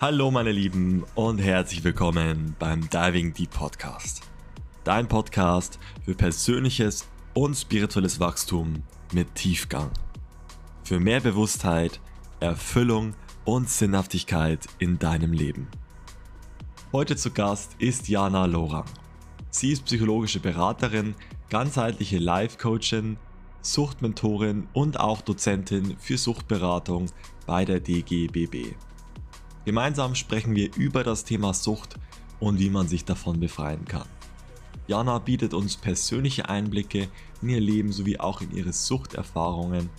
Hallo meine Lieben und herzlich willkommen beim Diving Deep Podcast. Dein Podcast für persönliches und spirituelles Wachstum mit Tiefgang. Für mehr Bewusstheit, Erfüllung und Sinnhaftigkeit in deinem Leben. Heute zu Gast ist Jana Lorang. Sie ist psychologische Beraterin, ganzheitliche Life-Coachin, Suchtmentorin und auch Dozentin für Suchtberatung bei der DGBB. Gemeinsam sprechen wir über das Thema Sucht und wie man sich davon befreien kann. Jana bietet uns persönliche Einblicke in ihr Leben sowie auch in ihre Suchterfahrungen,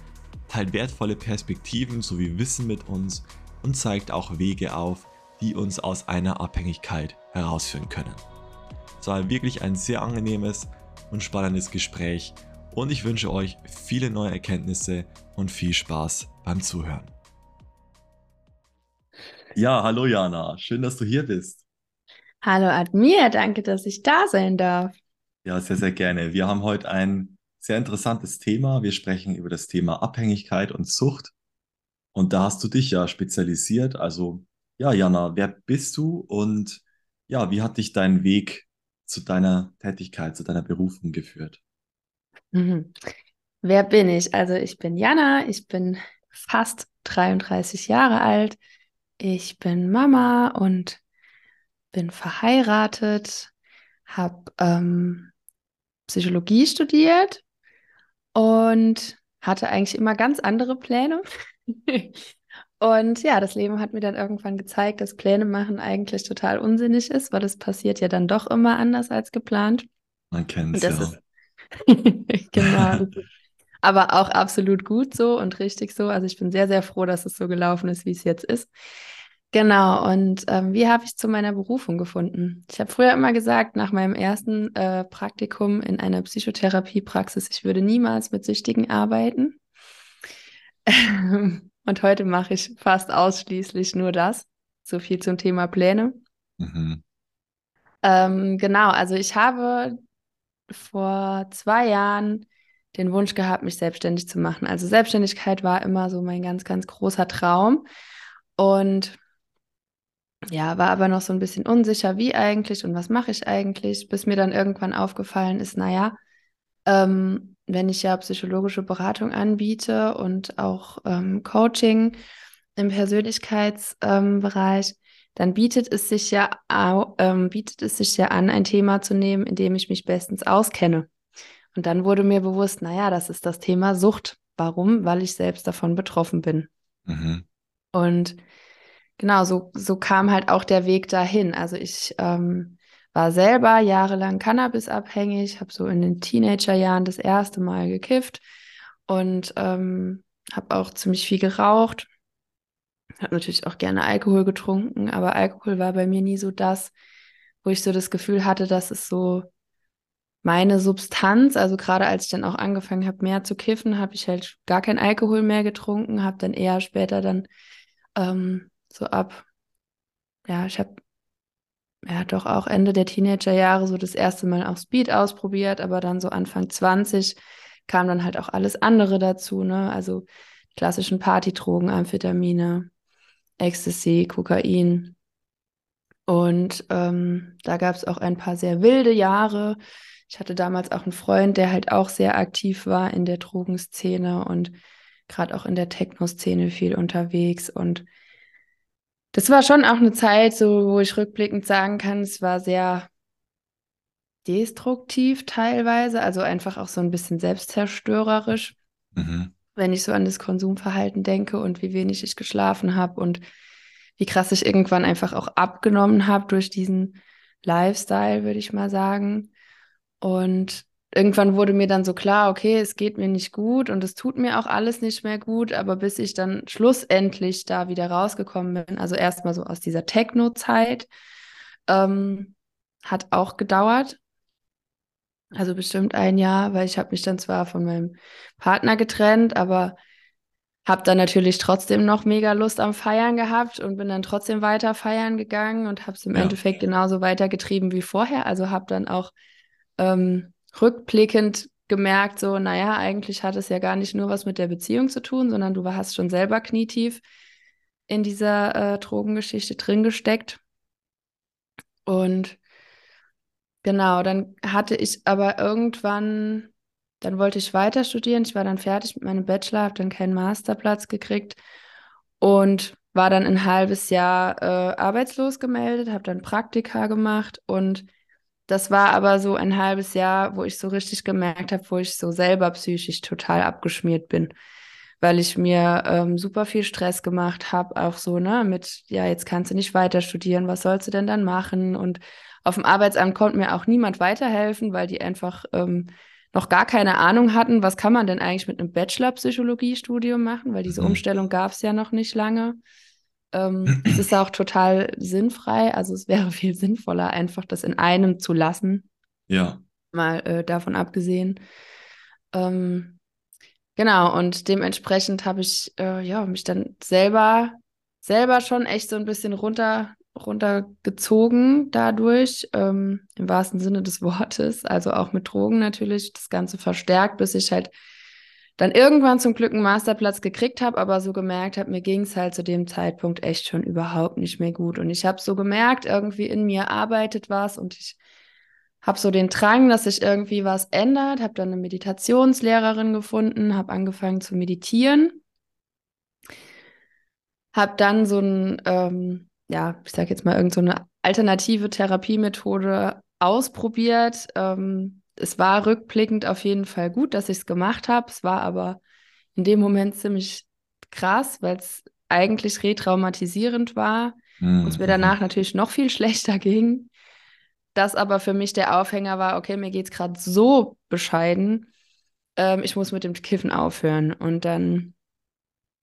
teilt wertvolle Perspektiven sowie Wissen mit uns und zeigt auch Wege auf, die uns aus einer Abhängigkeit herausführen können. Es war wirklich ein sehr angenehmes und spannendes Gespräch und ich wünsche euch viele neue Erkenntnisse und viel Spaß beim Zuhören. Ja, hallo Jana, schön, dass du hier bist. Hallo Admir, danke, dass ich da sein darf. Ja, sehr, sehr gerne. Wir haben heute ein sehr interessantes Thema. Wir sprechen über das Thema Abhängigkeit und Sucht. Und da hast du dich ja spezialisiert. Also, ja, Jana, wer bist du und ja, wie hat dich dein Weg zu deiner Tätigkeit, zu deiner Berufung geführt? Mhm. Wer bin ich? Also, ich bin Jana, ich bin fast 33 Jahre alt. Ich bin Mama und bin verheiratet, habe ähm, Psychologie studiert und hatte eigentlich immer ganz andere Pläne. und ja, das Leben hat mir dann irgendwann gezeigt, dass Pläne machen eigentlich total unsinnig ist, weil es passiert ja dann doch immer anders als geplant. Man kennt es ja. Ist, genau. aber auch absolut gut so und richtig so. Also ich bin sehr, sehr froh, dass es so gelaufen ist, wie es jetzt ist. Genau, und ähm, wie habe ich zu meiner Berufung gefunden? Ich habe früher immer gesagt, nach meinem ersten äh, Praktikum in einer Psychotherapiepraxis, ich würde niemals mit Süchtigen arbeiten. und heute mache ich fast ausschließlich nur das. So viel zum Thema Pläne. Mhm. Ähm, genau, also ich habe vor zwei Jahren den Wunsch gehabt, mich selbstständig zu machen. Also Selbstständigkeit war immer so mein ganz, ganz großer Traum. Und ja, war aber noch so ein bisschen unsicher, wie eigentlich und was mache ich eigentlich, bis mir dann irgendwann aufgefallen ist, naja, ähm, wenn ich ja psychologische Beratung anbiete und auch ähm, Coaching im Persönlichkeitsbereich, ähm, dann bietet es sich ja ähm, bietet es sich ja an, ein Thema zu nehmen, in dem ich mich bestens auskenne. Und dann wurde mir bewusst, naja, das ist das Thema Sucht. Warum? Weil ich selbst davon betroffen bin. Mhm. Und genau, so, so kam halt auch der Weg dahin. Also ich ähm, war selber jahrelang Cannabis-abhängig, habe so in den Teenagerjahren das erste Mal gekifft und ähm, habe auch ziemlich viel geraucht. Habe natürlich auch gerne Alkohol getrunken, aber Alkohol war bei mir nie so das, wo ich so das Gefühl hatte, dass es so meine Substanz, also gerade als ich dann auch angefangen habe, mehr zu kiffen, habe ich halt gar kein Alkohol mehr getrunken, habe dann eher später dann ähm, so ab, ja, ich habe ja doch auch Ende der Teenagerjahre so das erste Mal auch Speed ausprobiert, aber dann so Anfang 20 kam dann halt auch alles andere dazu, ne? Also klassischen Partydrogen, Amphetamine, Ecstasy, Kokain. Und ähm, da gab es auch ein paar sehr wilde Jahre. Ich hatte damals auch einen Freund, der halt auch sehr aktiv war in der Drogenszene und gerade auch in der Techno-Szene viel unterwegs. Und das war schon auch eine Zeit, so wo ich rückblickend sagen kann, es war sehr destruktiv teilweise, also einfach auch so ein bisschen selbstzerstörerisch, mhm. wenn ich so an das Konsumverhalten denke und wie wenig ich geschlafen habe und wie krass ich irgendwann einfach auch abgenommen habe durch diesen Lifestyle, würde ich mal sagen. Und irgendwann wurde mir dann so klar, okay, es geht mir nicht gut und es tut mir auch alles nicht mehr gut, aber bis ich dann schlussendlich da wieder rausgekommen bin, also erstmal so aus dieser Techno-Zeit, ähm, hat auch gedauert. Also bestimmt ein Jahr, weil ich habe mich dann zwar von meinem Partner getrennt, aber habe dann natürlich trotzdem noch mega Lust am Feiern gehabt und bin dann trotzdem weiter feiern gegangen und habe es im ja. Endeffekt genauso weitergetrieben wie vorher. Also habe dann auch ähm, rückblickend gemerkt, so, naja, eigentlich hat es ja gar nicht nur was mit der Beziehung zu tun, sondern du hast schon selber knietief in dieser äh, Drogengeschichte drin gesteckt. Und genau, dann hatte ich aber irgendwann, dann wollte ich weiter studieren. Ich war dann fertig mit meinem Bachelor, habe dann keinen Masterplatz gekriegt und war dann ein halbes Jahr äh, arbeitslos gemeldet, habe dann Praktika gemacht und das war aber so ein halbes Jahr, wo ich so richtig gemerkt habe, wo ich so selber psychisch total abgeschmiert bin, weil ich mir ähm, super viel Stress gemacht habe, auch so, ne, mit, ja, jetzt kannst du nicht weiter studieren, was sollst du denn dann machen? Und auf dem Arbeitsamt konnte mir auch niemand weiterhelfen, weil die einfach ähm, noch gar keine Ahnung hatten, was kann man denn eigentlich mit einem Bachelor-Psychologie-Studium machen, weil diese mhm. Umstellung gab es ja noch nicht lange. Ähm, es ist auch total sinnfrei. Also es wäre viel sinnvoller, einfach das in einem zu lassen. Ja. Mal äh, davon abgesehen. Ähm, genau, und dementsprechend habe ich äh, ja, mich dann selber, selber schon echt so ein bisschen runter, runtergezogen dadurch, ähm, im wahrsten Sinne des Wortes. Also auch mit Drogen natürlich, das Ganze verstärkt, bis ich halt dann irgendwann zum Glück einen Masterplatz gekriegt habe, aber so gemerkt habe, mir ging es halt zu dem Zeitpunkt echt schon überhaupt nicht mehr gut. Und ich habe so gemerkt, irgendwie in mir arbeitet was und ich habe so den Drang, dass sich irgendwie was ändert, habe dann eine Meditationslehrerin gefunden, habe angefangen zu meditieren, habe dann so ein, ähm, ja, ich sage jetzt mal, irgendeine so alternative Therapiemethode ausprobiert, ähm, es war rückblickend auf jeden Fall gut, dass ich es gemacht habe. Es war aber in dem Moment ziemlich krass, weil es eigentlich retraumatisierend war mhm. und es mir mhm. danach natürlich noch viel schlechter ging. Das aber für mich der Aufhänger war, okay, mir geht es gerade so bescheiden, ähm, ich muss mit dem Kiffen aufhören. Und dann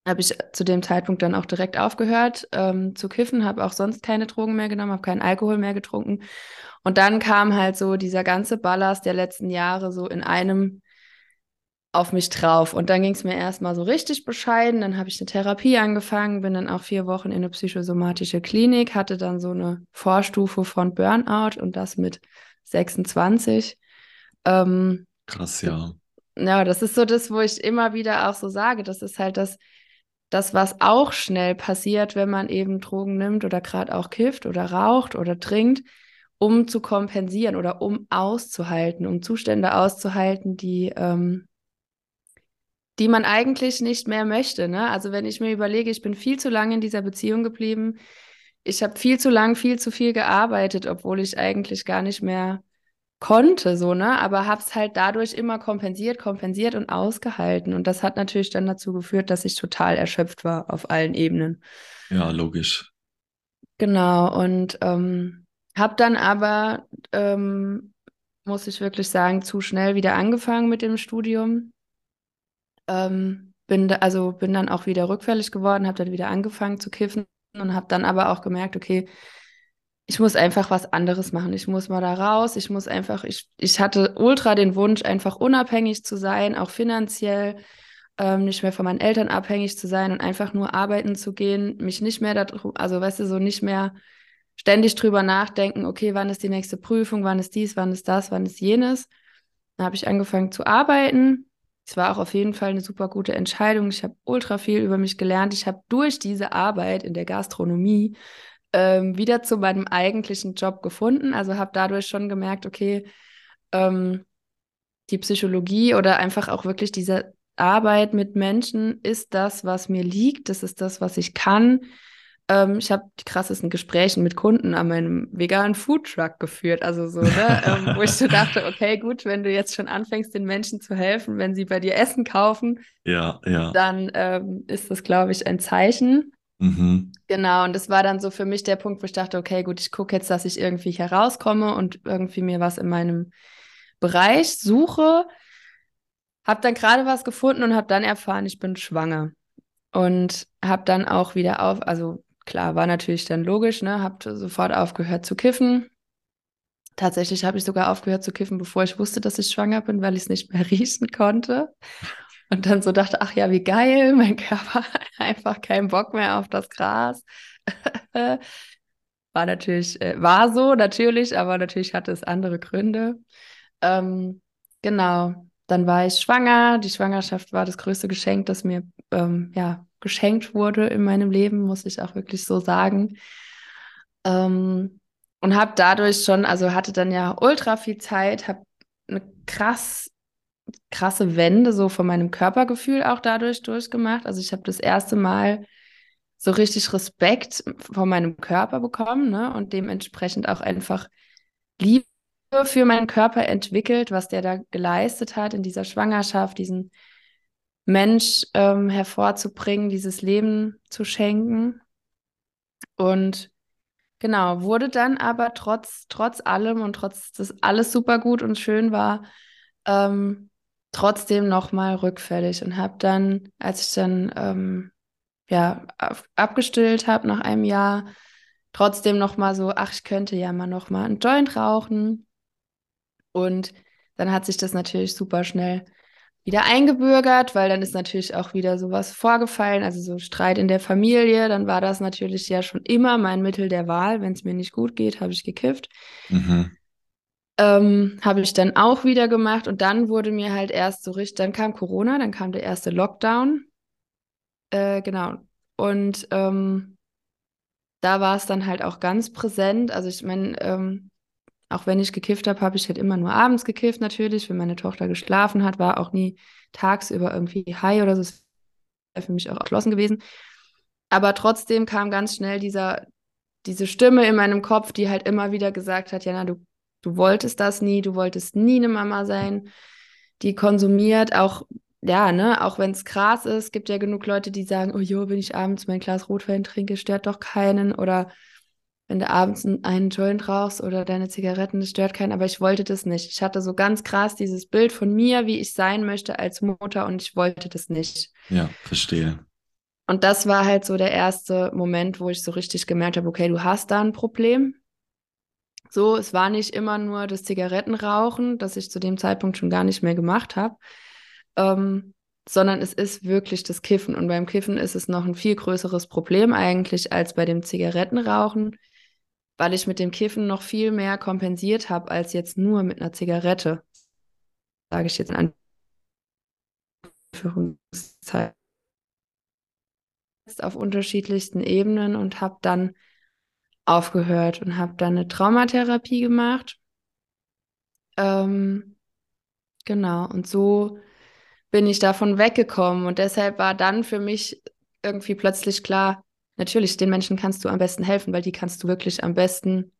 habe ich zu dem Zeitpunkt dann auch direkt aufgehört ähm, zu kiffen, habe auch sonst keine Drogen mehr genommen, habe keinen Alkohol mehr getrunken. Und dann kam halt so dieser ganze Ballast der letzten Jahre so in einem auf mich drauf. Und dann ging es mir erstmal so richtig bescheiden. Dann habe ich eine Therapie angefangen, bin dann auch vier Wochen in eine psychosomatische Klinik, hatte dann so eine Vorstufe von Burnout und das mit 26. Ähm, Krass, ja. Ja, das ist so das, wo ich immer wieder auch so sage. Das ist halt das, das, was auch schnell passiert, wenn man eben Drogen nimmt oder gerade auch kifft oder raucht oder trinkt, um zu kompensieren oder um auszuhalten, um Zustände auszuhalten, die, ähm, die man eigentlich nicht mehr möchte. Ne? Also wenn ich mir überlege, ich bin viel zu lange in dieser Beziehung geblieben, ich habe viel zu lang, viel zu viel gearbeitet, obwohl ich eigentlich gar nicht mehr konnte, so, ne? Aber habe es halt dadurch immer kompensiert, kompensiert und ausgehalten. Und das hat natürlich dann dazu geführt, dass ich total erschöpft war auf allen Ebenen. Ja, logisch. Genau, und ähm, habe dann aber, ähm, muss ich wirklich sagen, zu schnell wieder angefangen mit dem Studium. Ähm, bin da, also bin dann auch wieder rückfällig geworden, habe dann wieder angefangen zu kiffen und habe dann aber auch gemerkt, okay, ich muss einfach was anderes machen. Ich muss mal da raus. Ich muss einfach, ich, ich hatte ultra den Wunsch, einfach unabhängig zu sein, auch finanziell, ähm, nicht mehr von meinen Eltern abhängig zu sein und einfach nur arbeiten zu gehen, mich nicht mehr darum, also weißt du, so nicht mehr ständig drüber nachdenken, okay, wann ist die nächste Prüfung, wann ist dies, wann ist das, wann ist jenes. Dann habe ich angefangen zu arbeiten. Es war auch auf jeden Fall eine super gute Entscheidung. Ich habe ultra viel über mich gelernt. Ich habe durch diese Arbeit in der Gastronomie ähm, wieder zu meinem eigentlichen Job gefunden. Also habe dadurch schon gemerkt, okay, ähm, die Psychologie oder einfach auch wirklich diese Arbeit mit Menschen ist das, was mir liegt. Das ist das, was ich kann. Ähm, ich habe die krassesten Gespräche mit Kunden an meinem veganen Foodtruck geführt. Also so, ne? ähm, wo ich so dachte, okay, gut, wenn du jetzt schon anfängst, den Menschen zu helfen, wenn sie bei dir Essen kaufen, ja, ja. dann ähm, ist das, glaube ich, ein Zeichen. Mhm. Genau, und das war dann so für mich der Punkt, wo ich dachte, okay, gut, ich gucke jetzt, dass ich irgendwie herauskomme und irgendwie mir was in meinem Bereich suche. Hab dann gerade was gefunden und habe dann erfahren, ich bin schwanger. Und habe dann auch wieder auf, also klar, war natürlich dann logisch, ne, habe sofort aufgehört zu kiffen. Tatsächlich habe ich sogar aufgehört zu kiffen, bevor ich wusste, dass ich schwanger bin, weil ich es nicht mehr riechen konnte. Und dann so dachte, ach ja, wie geil, mein Körper hat einfach keinen Bock mehr auf das Gras. war natürlich, äh, war so natürlich, aber natürlich hatte es andere Gründe. Ähm, genau. dann war ich schwanger. Die Schwangerschaft war das größte Geschenk, das mir ähm, ja, geschenkt wurde in meinem Leben, muss ich auch wirklich so sagen. Ähm, und habe dadurch schon, also hatte dann ja ultra viel Zeit, habe eine krass krasse Wende so von meinem Körpergefühl auch dadurch durchgemacht. Also ich habe das erste Mal so richtig Respekt vor meinem Körper bekommen ne? und dementsprechend auch einfach Liebe für meinen Körper entwickelt, was der da geleistet hat in dieser Schwangerschaft, diesen Mensch ähm, hervorzubringen, dieses Leben zu schenken. Und genau, wurde dann aber trotz, trotz allem und trotz, dass alles super gut und schön war, ähm, trotzdem nochmal rückfällig und habe dann, als ich dann ähm, ja, abgestillt habe nach einem Jahr, trotzdem nochmal so, ach, ich könnte ja mal nochmal einen Joint rauchen. Und dann hat sich das natürlich super schnell wieder eingebürgert, weil dann ist natürlich auch wieder sowas vorgefallen, also so Streit in der Familie. Dann war das natürlich ja schon immer mein Mittel der Wahl. Wenn es mir nicht gut geht, habe ich gekifft. Mhm. Ähm, habe ich dann auch wieder gemacht und dann wurde mir halt erst so richtig, dann kam Corona, dann kam der erste Lockdown. Äh, genau. Und ähm, da war es dann halt auch ganz präsent. Also ich meine, ähm, auch wenn ich gekifft habe, habe ich halt immer nur abends gekifft natürlich, wenn meine Tochter geschlafen hat, war auch nie tagsüber irgendwie high oder so. Das wäre für mich auch geschlossen gewesen. Aber trotzdem kam ganz schnell dieser, diese Stimme in meinem Kopf, die halt immer wieder gesagt hat, Jana, du, du wolltest das nie, du wolltest nie eine Mama sein, die konsumiert, auch ja, ne, auch wenn es krass ist, gibt ja genug Leute, die sagen, oh jo, wenn ich abends mein Glas Rotwein trinke, stört doch keinen. Oder wenn du abends einen Joint rauchst oder deine Zigaretten, das stört keinen. Aber ich wollte das nicht. Ich hatte so ganz krass dieses Bild von mir, wie ich sein möchte als Mutter und ich wollte das nicht. Ja, verstehe. Und das war halt so der erste Moment, wo ich so richtig gemerkt habe, okay, du hast da ein Problem. So, es war nicht immer nur das Zigarettenrauchen, das ich zu dem Zeitpunkt schon gar nicht mehr gemacht habe, ähm, sondern es ist wirklich das Kiffen. Und beim Kiffen ist es noch ein viel größeres Problem eigentlich als bei dem Zigarettenrauchen, weil ich mit dem Kiffen noch viel mehr kompensiert habe als jetzt nur mit einer Zigarette. Sage ich jetzt in Anführungszeichen. Auf unterschiedlichsten Ebenen und habe dann aufgehört und habe dann eine Traumatherapie gemacht. Ähm, genau, und so bin ich davon weggekommen. Und deshalb war dann für mich irgendwie plötzlich klar, natürlich, den Menschen kannst du am besten helfen, weil die kannst du wirklich am besten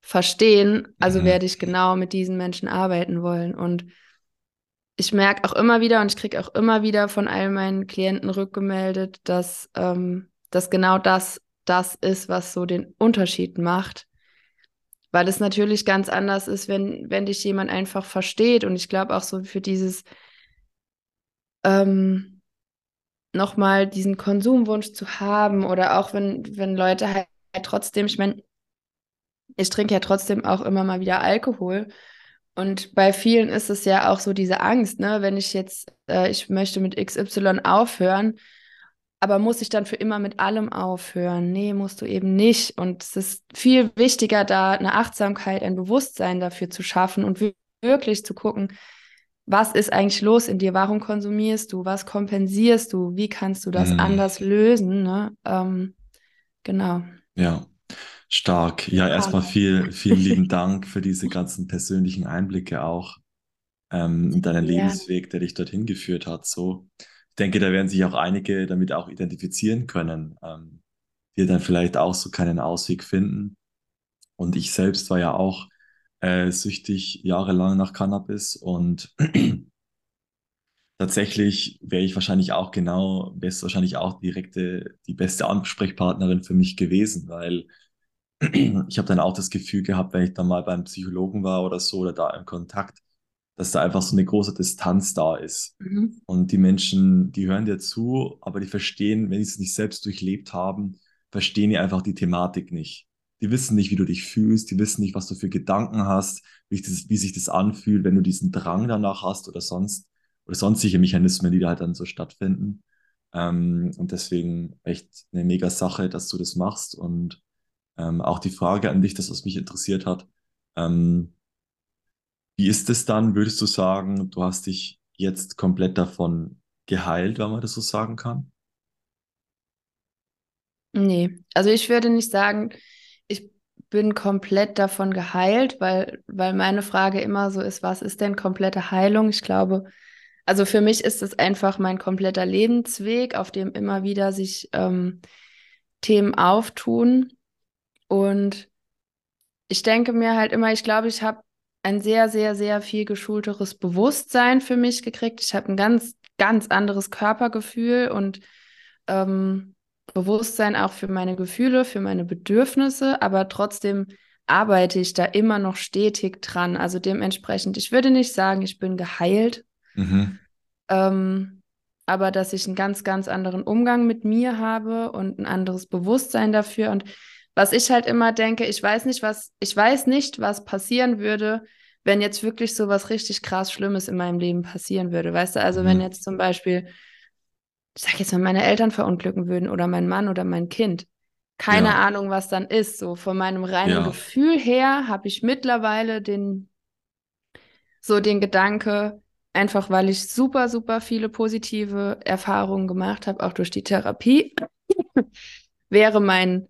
verstehen. Also mhm. werde ich genau mit diesen Menschen arbeiten wollen. Und ich merke auch immer wieder und ich kriege auch immer wieder von all meinen Klienten rückgemeldet, dass, ähm, dass genau das das ist, was so den Unterschied macht. Weil es natürlich ganz anders ist, wenn, wenn dich jemand einfach versteht. Und ich glaube auch so für dieses ähm, nochmal diesen Konsumwunsch zu haben oder auch wenn, wenn Leute halt, trotzdem, ich meine, ich trinke ja trotzdem auch immer mal wieder Alkohol. Und bei vielen ist es ja auch so diese Angst, ne, wenn ich jetzt, äh, ich möchte mit XY aufhören, aber muss ich dann für immer mit allem aufhören? Nee, musst du eben nicht. Und es ist viel wichtiger, da eine Achtsamkeit, ein Bewusstsein dafür zu schaffen und wirklich zu gucken, was ist eigentlich los in dir? Warum konsumierst du? Was kompensierst du? Wie kannst du das mhm. anders lösen? Ne? Ähm, genau. Ja, stark. Ja, erstmal viel, vielen lieben Dank für diese ganzen persönlichen Einblicke auch ähm, in deinen ja. Lebensweg, der dich dorthin geführt hat. So, denke, da werden sich auch einige damit auch identifizieren können, ähm, die dann vielleicht auch so keinen Ausweg finden. Und ich selbst war ja auch äh, süchtig jahrelang nach Cannabis und tatsächlich wäre ich wahrscheinlich auch genau, wäre es wahrscheinlich auch direkte, die beste Ansprechpartnerin für mich gewesen, weil ich habe dann auch das Gefühl gehabt, wenn ich dann mal beim Psychologen war oder so oder da im Kontakt, dass da einfach so eine große Distanz da ist. Mhm. Und die Menschen, die hören dir zu, aber die verstehen, wenn sie es nicht selbst durchlebt haben, verstehen die einfach die Thematik nicht. Die wissen nicht, wie du dich fühlst, die wissen nicht, was du für Gedanken hast, wie, das, wie sich das anfühlt, wenn du diesen Drang danach hast oder sonst oder sonstige Mechanismen, die da halt dann so stattfinden. Ähm, und deswegen echt eine mega Sache, dass du das machst. Und ähm, auch die Frage an dich, das, was mich interessiert hat, ähm, wie ist es dann, würdest du sagen, du hast dich jetzt komplett davon geheilt, wenn man das so sagen kann? Nee, also ich würde nicht sagen, ich bin komplett davon geheilt, weil, weil meine Frage immer so ist, was ist denn komplette Heilung? Ich glaube, also für mich ist es einfach mein kompletter Lebensweg, auf dem immer wieder sich ähm, Themen auftun. Und ich denke mir halt immer, ich glaube, ich habe ein sehr, sehr, sehr viel geschulteres Bewusstsein für mich gekriegt. Ich habe ein ganz, ganz anderes Körpergefühl und ähm, Bewusstsein auch für meine Gefühle, für meine Bedürfnisse, aber trotzdem arbeite ich da immer noch stetig dran. Also dementsprechend, ich würde nicht sagen, ich bin geheilt, mhm. ähm, aber dass ich einen ganz, ganz anderen Umgang mit mir habe und ein anderes Bewusstsein dafür. Und was ich halt immer denke, ich weiß nicht, was, ich weiß nicht, was passieren würde, wenn jetzt wirklich so was richtig krass Schlimmes in meinem Leben passieren würde. Weißt du, also mhm. wenn jetzt zum Beispiel, ich sag jetzt mal, meine Eltern verunglücken würden oder mein Mann oder mein Kind. Keine ja. Ahnung, was dann ist. So von meinem reinen ja. Gefühl her habe ich mittlerweile den, so den Gedanke, einfach weil ich super, super viele positive Erfahrungen gemacht habe, auch durch die Therapie, wäre mein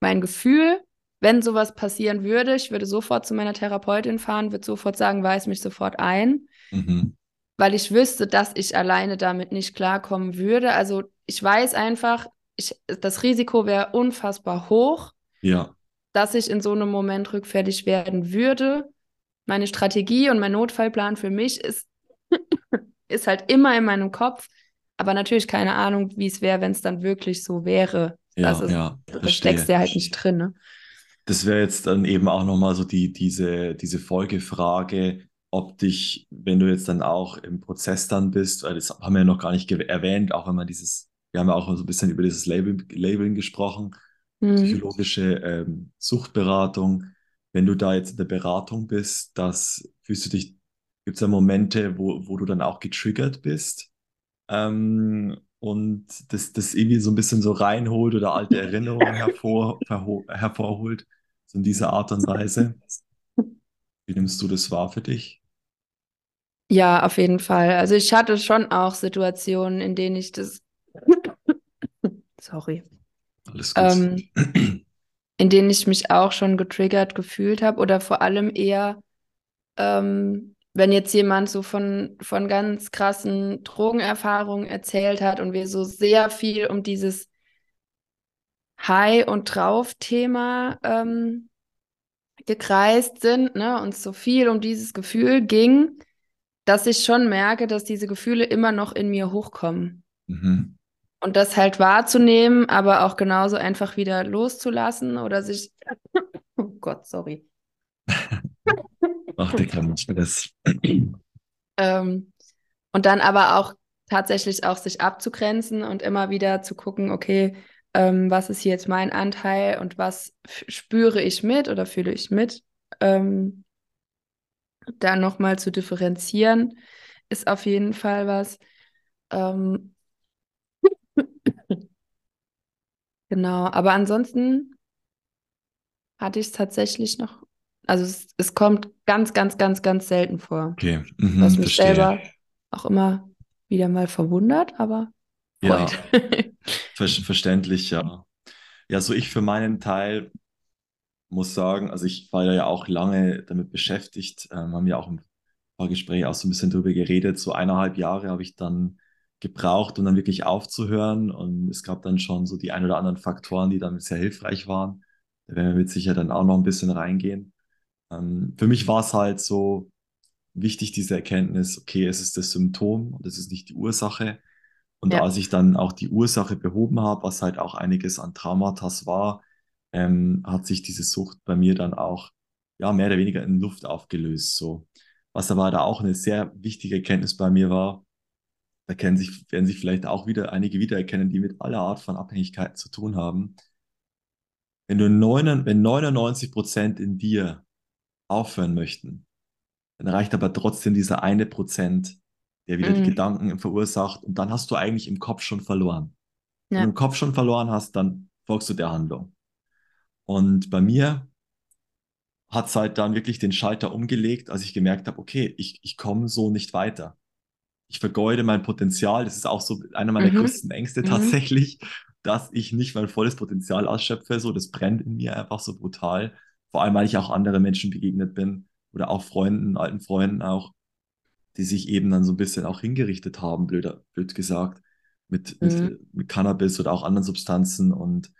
mein Gefühl, wenn sowas passieren würde, ich würde sofort zu meiner Therapeutin fahren, würde sofort sagen, weis mich sofort ein, mhm. weil ich wüsste, dass ich alleine damit nicht klarkommen würde. Also ich weiß einfach, ich, das Risiko wäre unfassbar hoch, ja. dass ich in so einem Moment rückfällig werden würde. Meine Strategie und mein Notfallplan für mich ist, ist halt immer in meinem Kopf, aber natürlich keine Ahnung, wie es wäre, wenn es dann wirklich so wäre. Ja, also, ja. Das steckst ja halt nicht drin, ne? Das wäre jetzt dann eben auch nochmal so die, diese, diese Folgefrage, ob dich, wenn du jetzt dann auch im Prozess dann bist, weil das haben wir ja noch gar nicht erwähnt, auch wenn man dieses, wir haben ja auch so ein bisschen über dieses Label, Labeln gesprochen, mhm. psychologische ähm, Suchtberatung. Wenn du da jetzt in der Beratung bist, das fühlst du dich, gibt es da Momente, wo, wo du dann auch getriggert bist? Ähm, und das, das irgendwie so ein bisschen so reinholt oder alte Erinnerungen hervor, hervorholt, so in dieser Art und Weise. Wie nimmst du das wahr für dich? Ja, auf jeden Fall. Also ich hatte schon auch Situationen, in denen ich das, sorry, alles gut. Ähm, in denen ich mich auch schon getriggert gefühlt habe oder vor allem eher ähm, wenn jetzt jemand so von, von ganz krassen Drogenerfahrungen erzählt hat und wir so sehr viel um dieses High- und Drauf-Thema ähm, gekreist sind, ne, und so viel um dieses Gefühl ging, dass ich schon merke, dass diese Gefühle immer noch in mir hochkommen. Mhm. Und das halt wahrzunehmen, aber auch genauso einfach wieder loszulassen oder sich. oh Gott, sorry. Ach, der mehr das. ähm, und dann aber auch tatsächlich auch sich abzugrenzen und immer wieder zu gucken, okay, ähm, was ist hier jetzt mein Anteil und was spüre ich mit oder fühle ich mit? Ähm, da nochmal zu differenzieren, ist auf jeden Fall was. Ähm, genau, aber ansonsten hatte ich es tatsächlich noch also es, es kommt ganz, ganz, ganz, ganz selten vor. Okay. Mhm, was mich verstehe. selber auch immer wieder mal verwundert, aber freut. Ja, ver verständlich, ja. Ja, so ich für meinen Teil muss sagen, also ich war ja auch lange damit beschäftigt, ähm, haben ja auch im paar Gespräche auch so ein bisschen drüber geredet. So eineinhalb Jahre habe ich dann gebraucht, um dann wirklich aufzuhören. Und es gab dann schon so die ein oder anderen Faktoren, die dann sehr hilfreich waren. Da werden wir mit Sicherheit dann auch noch ein bisschen reingehen. Ähm, für mich war es halt so wichtig, diese Erkenntnis, okay, es ist das Symptom und es ist nicht die Ursache. Und ja. als ich dann auch die Ursache behoben habe, was halt auch einiges an Traumata war, ähm, hat sich diese Sucht bei mir dann auch ja mehr oder weniger in Luft aufgelöst. So. Was aber da auch eine sehr wichtige Erkenntnis bei mir war, da kennen sich, werden sich vielleicht auch wieder einige wiedererkennen, die mit aller Art von Abhängigkeiten zu tun haben. Wenn du neun, wenn 99 Prozent in dir aufhören möchten, dann reicht aber trotzdem dieser eine Prozent, der wieder mhm. die Gedanken verursacht und dann hast du eigentlich im Kopf schon verloren. Ja. Wenn du im Kopf schon verloren hast, dann folgst du der Handlung. Und bei mir hat es halt dann wirklich den Schalter umgelegt, als ich gemerkt habe, okay, ich, ich komme so nicht weiter. ich vergeude mein Potenzial. Das ist auch so einer meiner Mhm. größten Ängste Mhm. tatsächlich, dass ich nicht mein volles Potenzial ausschöpfe. So, das brennt in mir einfach so brutal. Vor allem, weil ich auch andere Menschen begegnet bin oder auch Freunden, alten Freunden auch, die sich eben dann so ein bisschen auch hingerichtet haben, blöd, blöd gesagt, mit, Mhm. mit, mit Cannabis oder auch anderen Substanzen. Und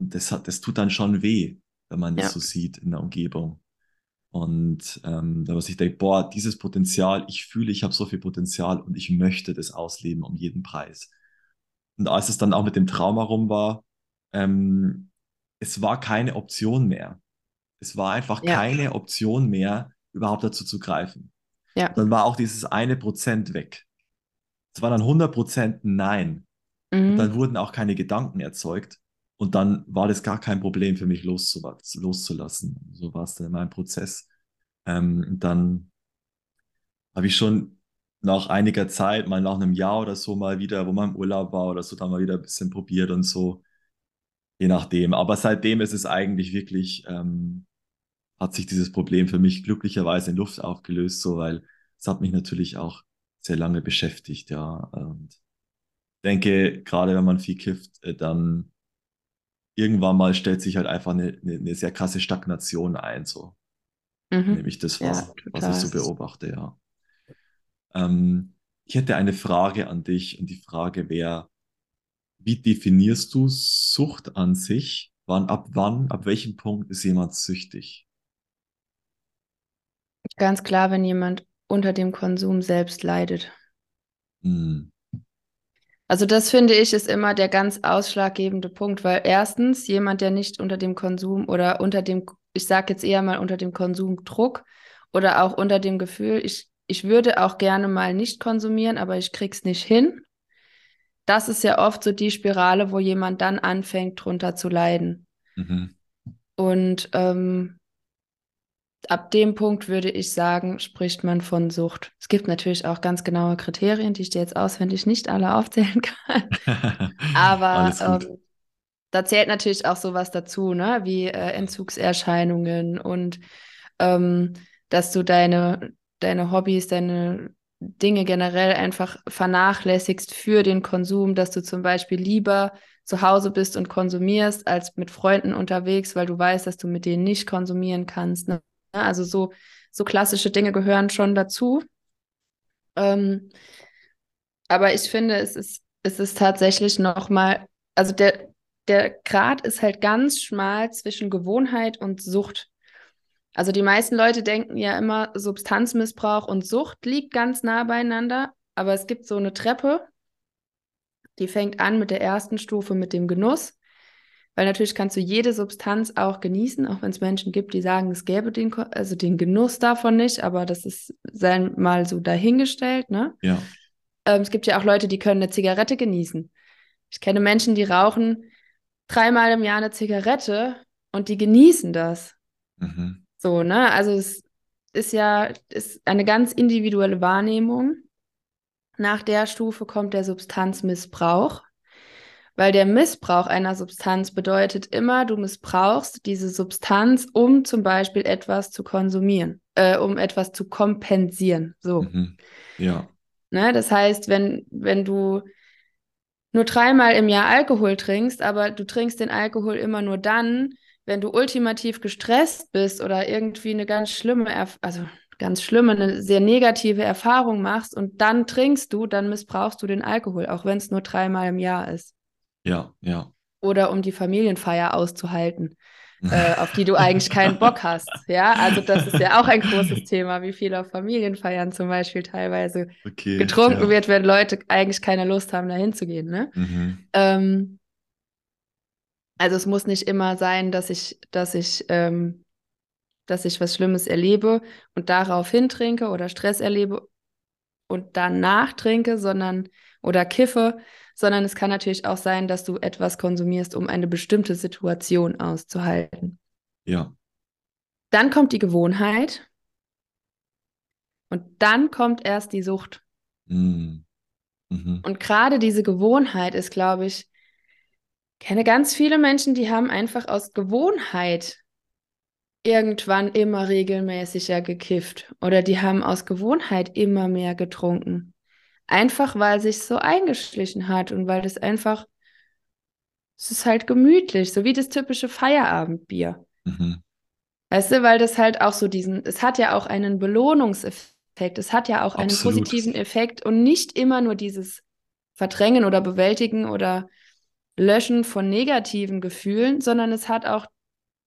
das hat, das tut dann schon weh, wenn man das Ja. so sieht in der Umgebung. Und ähm, da muss ich denken, boah, dieses Potenzial, ich fühle, ich habe so viel Potenzial und ich möchte das ausleben um jeden Preis. Und als es dann auch mit dem Trauma rum war, ähm, es war keine Option mehr. Es war einfach Ja. keine Option mehr, überhaupt dazu zu greifen. Ja. Dann war auch dieses eine Prozent weg. Es war dann 100 Prozent Nein. Mhm. Und dann wurden auch keine Gedanken erzeugt. Und dann war das gar kein Problem für mich loszu loszulassen. So war es dann in meinem Prozess. Ähm, und dann habe ich schon nach einiger Zeit, mal nach einem Jahr oder so mal wieder, wo man im Urlaub war oder so, dann mal wieder ein bisschen probiert und so. Je nachdem. Aber seitdem ist es eigentlich wirklich, ähm, hat sich dieses Problem für mich glücklicherweise in Luft aufgelöst, so, weil es hat mich natürlich auch sehr lange beschäftigt, ja. Und denke, gerade wenn man viel kifft, äh, dann irgendwann mal stellt sich halt einfach eine, eine, eine sehr krasse Stagnation ein, so Mhm. nehme ich das Ja, wahr, was ich so beobachte, ja. Ähm, ich hätte eine Frage an dich und die Frage wäre, wie definierst du Sucht an sich? Wann, ab wann, ab welchem Punkt ist jemand süchtig? Ganz klar, wenn jemand unter dem Konsum selbst leidet. Hm. Also das finde ich ist immer der ganz ausschlaggebende Punkt, weil erstens jemand, der nicht unter dem Konsum oder unter dem, ich sage jetzt eher mal unter dem Konsumdruck oder auch unter dem Gefühl, ich, ich würde auch gerne mal nicht konsumieren, aber ich krieg's nicht hin. Das ist ja oft so die Spirale, wo jemand dann anfängt, drunter zu leiden. Mhm. Und ähm, ab dem Punkt würde ich sagen, spricht man von Sucht. Es gibt natürlich auch ganz genaue Kriterien, die ich dir jetzt auswendig nicht alle aufzählen kann. Aber ähm, da zählt natürlich auch sowas dazu, ne? wie äh, Entzugserscheinungen und ähm, dass du deine, deine Hobbys, deine Dinge generell einfach vernachlässigst für den Konsum, dass du zum Beispiel lieber zu Hause bist und konsumierst, als mit Freunden unterwegs, weil du weißt, dass du mit denen nicht konsumieren kannst. Ne? Also so, so klassische Dinge gehören schon dazu. Ähm, aber ich finde, es ist, es ist tatsächlich nochmal, also der, der Grad ist halt ganz schmal zwischen Gewohnheit und Sucht. Also die meisten Leute denken ja immer, Substanzmissbrauch und Sucht liegt ganz nah beieinander, aber es gibt so eine Treppe, die fängt an mit der ersten Stufe mit dem Genuss, weil natürlich kannst du jede Substanz auch genießen, auch wenn es Menschen gibt, die sagen, es gäbe den, also den Genuss davon nicht, aber das ist sei mal so dahingestellt, ne? Ja. Ähm, es gibt ja auch Leute, die können eine Zigarette genießen. Ich kenne Menschen, die rauchen dreimal im Jahr eine Zigarette und die genießen das. Mhm. So, ne? Also es ist ja ist eine ganz individuelle Wahrnehmung. Nach der Stufe kommt der Substanzmissbrauch, weil der Missbrauch einer Substanz bedeutet immer, du missbrauchst diese Substanz, um zum Beispiel etwas zu konsumieren, äh, um etwas zu kompensieren. So. Mhm. Ja. Ne? Das heißt, wenn, wenn du nur dreimal im Jahr Alkohol trinkst, aber du trinkst den Alkohol immer nur dann, wenn du ultimativ gestresst bist oder irgendwie eine ganz schlimme, Erf also ganz schlimme, eine sehr negative Erfahrung machst und dann trinkst du, dann missbrauchst du den Alkohol, auch wenn es nur dreimal im Jahr ist. Ja, ja. Oder um die Familienfeier auszuhalten, äh, auf die du eigentlich keinen Bock hast. Ja, also das ist ja auch ein großes Thema, wie viel auf Familienfeiern zum Beispiel teilweise Okay. getrunken ja. wird, wenn Leute eigentlich keine Lust haben, da hinzugehen. Ne? Mhm. Ähm, also es muss nicht immer sein, dass ich, dass ich, ähm, dass ich was Schlimmes erlebe und daraufhin trinke oder Stress erlebe und danach trinke, sondern oder kiffe, sondern es kann natürlich auch sein, dass du etwas konsumierst, um eine bestimmte Situation auszuhalten. Ja. Dann kommt die Gewohnheit und dann kommt erst die Sucht. Mhm. Mhm. Und gerade diese Gewohnheit ist, glaube ich, kenne ganz viele Menschen, die haben einfach aus Gewohnheit irgendwann immer regelmäßiger gekifft oder die haben aus Gewohnheit immer mehr getrunken. Einfach weil sich so eingeschlichen hat und weil das einfach, es ist halt gemütlich, so wie das typische Feierabendbier. Mhm. Weißt du, weil das halt auch so diesen, es hat ja auch einen Belohnungseffekt, es hat ja auch einen Absolut. positiven Effekt und nicht immer nur dieses Verdrängen oder Bewältigen oder Löschen von negativen Gefühlen, sondern es hat auch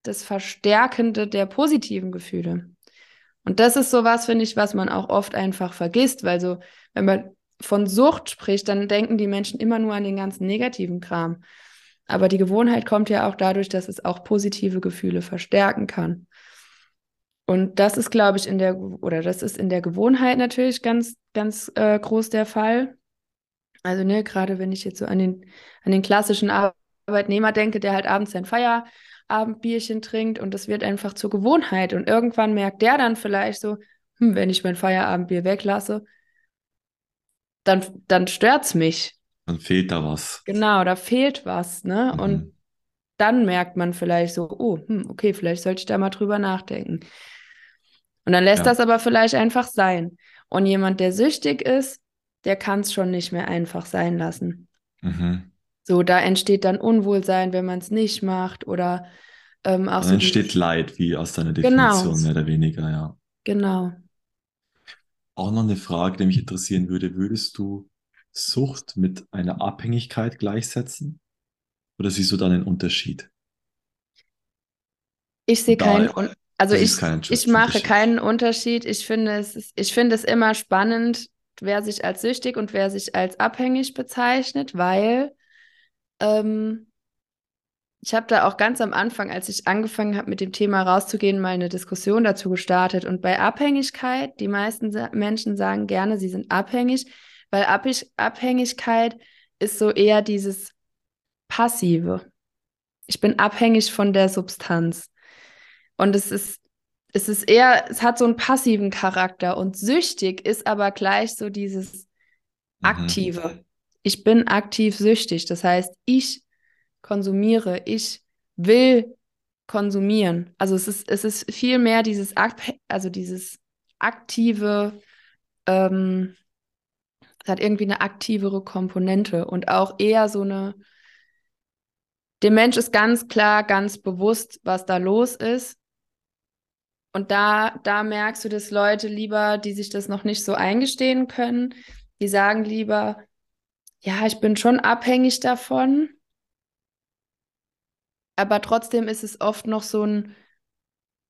das Verstärkende der positiven Gefühle. Und das ist sowas, finde ich, was man auch oft einfach vergisst, weil so, wenn man von Sucht spricht, dann denken die Menschen immer nur an den ganzen negativen Kram. Aber die Gewohnheit kommt ja auch dadurch, dass es auch positive Gefühle verstärken kann. Und das ist, glaube ich, in der, oder das ist in der Gewohnheit natürlich ganz, ganz äh, groß der Fall. Also, ne, gerade wenn ich jetzt so an den, an den klassischen Arbeitnehmer denke, der halt abends sein Feierabendbierchen trinkt und das wird einfach zur Gewohnheit. Und irgendwann merkt der dann vielleicht so, hm, wenn ich mein Feierabendbier weglasse, dann, dann stört es mich. Dann fehlt da was. Genau, da fehlt was, ne? Mhm. Und dann merkt man vielleicht so, oh, hm, okay, vielleicht sollte ich da mal drüber nachdenken. Und dann lässt ja. das aber vielleicht einfach sein. Und jemand, der süchtig ist, der kann es schon nicht mehr einfach sein lassen. Mhm. So, da entsteht dann Unwohlsein, wenn man es nicht macht oder ähm, auch dann so entsteht Leid, wie aus deiner genau. Definition genau. mehr oder weniger, ja. Genau. Auch noch eine Frage, die mich interessieren würde, würdest du Sucht mit einer Abhängigkeit gleichsetzen? Oder siehst du da einen Unterschied? Ich sehe keinen Unterschied. Also ich, ich mache keinen Unterschied. Ich finde, es ich finde es immer spannend, wer sich als süchtig und wer sich als abhängig bezeichnet, weil ähm, ich habe da auch ganz am Anfang, als ich angefangen habe, mit dem Thema rauszugehen, mal eine Diskussion dazu gestartet. Und bei Abhängigkeit, die meisten Menschen sagen gerne, sie sind abhängig, weil Abhängigkeit ist so eher dieses Passive. Ich bin abhängig von der Substanz. Und es ist es ist eher, es hat so einen passiven Charakter und süchtig ist aber gleich so dieses mhm. aktive. Mhm. Ich bin aktiv süchtig. Das heißt, ich konsumiere, ich will konsumieren. Also es ist, es ist viel mehr dieses, also dieses aktive, ähm, es hat irgendwie eine aktivere Komponente und auch eher so eine, dem Mensch ist ganz klar, ganz bewusst, was da los ist und da, da merkst du, dass Leute lieber, die sich das noch nicht so eingestehen können, die sagen lieber, ja, ich bin schon abhängig davon, aber trotzdem ist es oft noch so ein,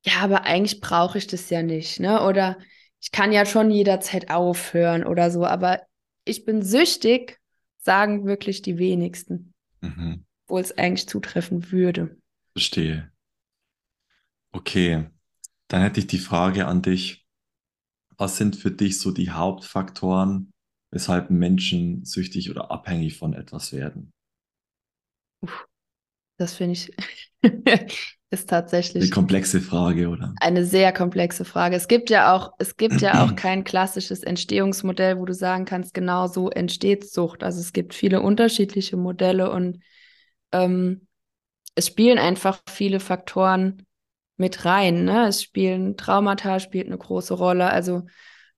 ja, aber eigentlich brauche ich das ja nicht, ne? Oder ich kann ja schon jederzeit aufhören oder so, aber ich bin süchtig, sagen wirklich die wenigsten, mhm. wo es eigentlich zutreffen würde. Verstehe. Okay, dann hätte ich die Frage an dich, was sind für dich so die Hauptfaktoren, weshalb Menschen süchtig oder abhängig von etwas werden? Das finde ich ist tatsächlich eine komplexe Frage, oder? Eine sehr komplexe Frage. Es gibt ja auch, es gibt ja auch kein klassisches Entstehungsmodell, wo du sagen kannst, genau so entsteht Sucht. Also es gibt viele unterschiedliche Modelle und ähm, es spielen einfach viele Faktoren mit rein. Ne? Es spielen Traumata, spielt eine große Rolle. Also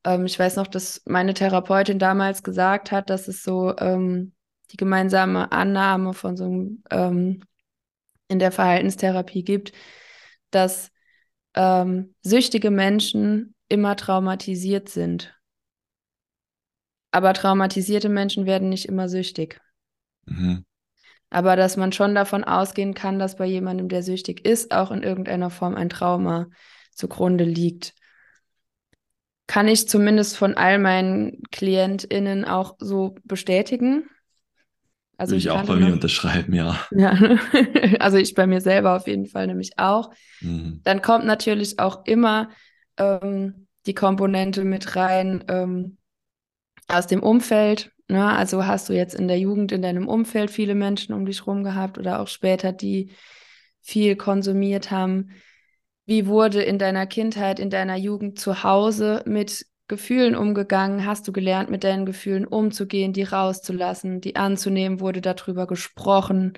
ähm, ich weiß noch, dass meine Therapeutin damals gesagt hat, dass es so ähm, die gemeinsame Annahme von so einem ähm, in der Verhaltenstherapie gibt, dass ähm, süchtige Menschen immer traumatisiert sind. Aber traumatisierte Menschen werden nicht immer süchtig. Mhm. Aber dass man schon davon ausgehen kann, dass bei jemandem, der süchtig ist, auch in irgendeiner Form ein Trauma zugrunde liegt. Kann ich zumindest von all meinen KlientInnen auch so bestätigen. Also ich, ich auch bei noch, mir unterschreiben, ja. ja. also ich bei mir selber auf jeden Fall nämlich auch. Mhm. Dann kommt natürlich auch immer ähm, die Komponente mit rein ähm, aus dem Umfeld. Ne? Also hast du jetzt in der Jugend, in deinem Umfeld viele Menschen um dich rum gehabt oder auch später, die viel konsumiert haben. Wie wurde in deiner Kindheit, in deiner Jugend zu Hause mit Gefühlen umgegangen? Hast du gelernt, mit deinen Gefühlen umzugehen, die rauszulassen, die anzunehmen? Wurde darüber gesprochen?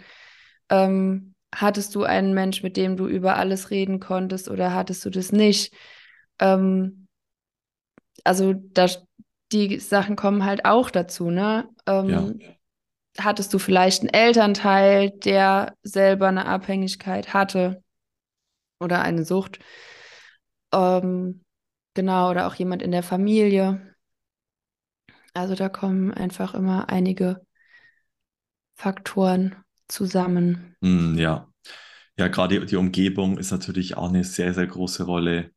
Ähm, hattest du einen Mensch, mit dem du über alles reden konntest oder hattest du das nicht? Ähm, also da die Sachen kommen halt auch dazu, ne? Ähm, ja. Hattest du vielleicht einen Elternteil, der selber eine Abhängigkeit hatte oder eine Sucht? Ähm, genau, oder auch jemand in der Familie. Also da kommen einfach immer einige Faktoren zusammen. Mm, ja. Ja, gerade die Umgebung ist natürlich auch eine sehr, sehr große Rolle,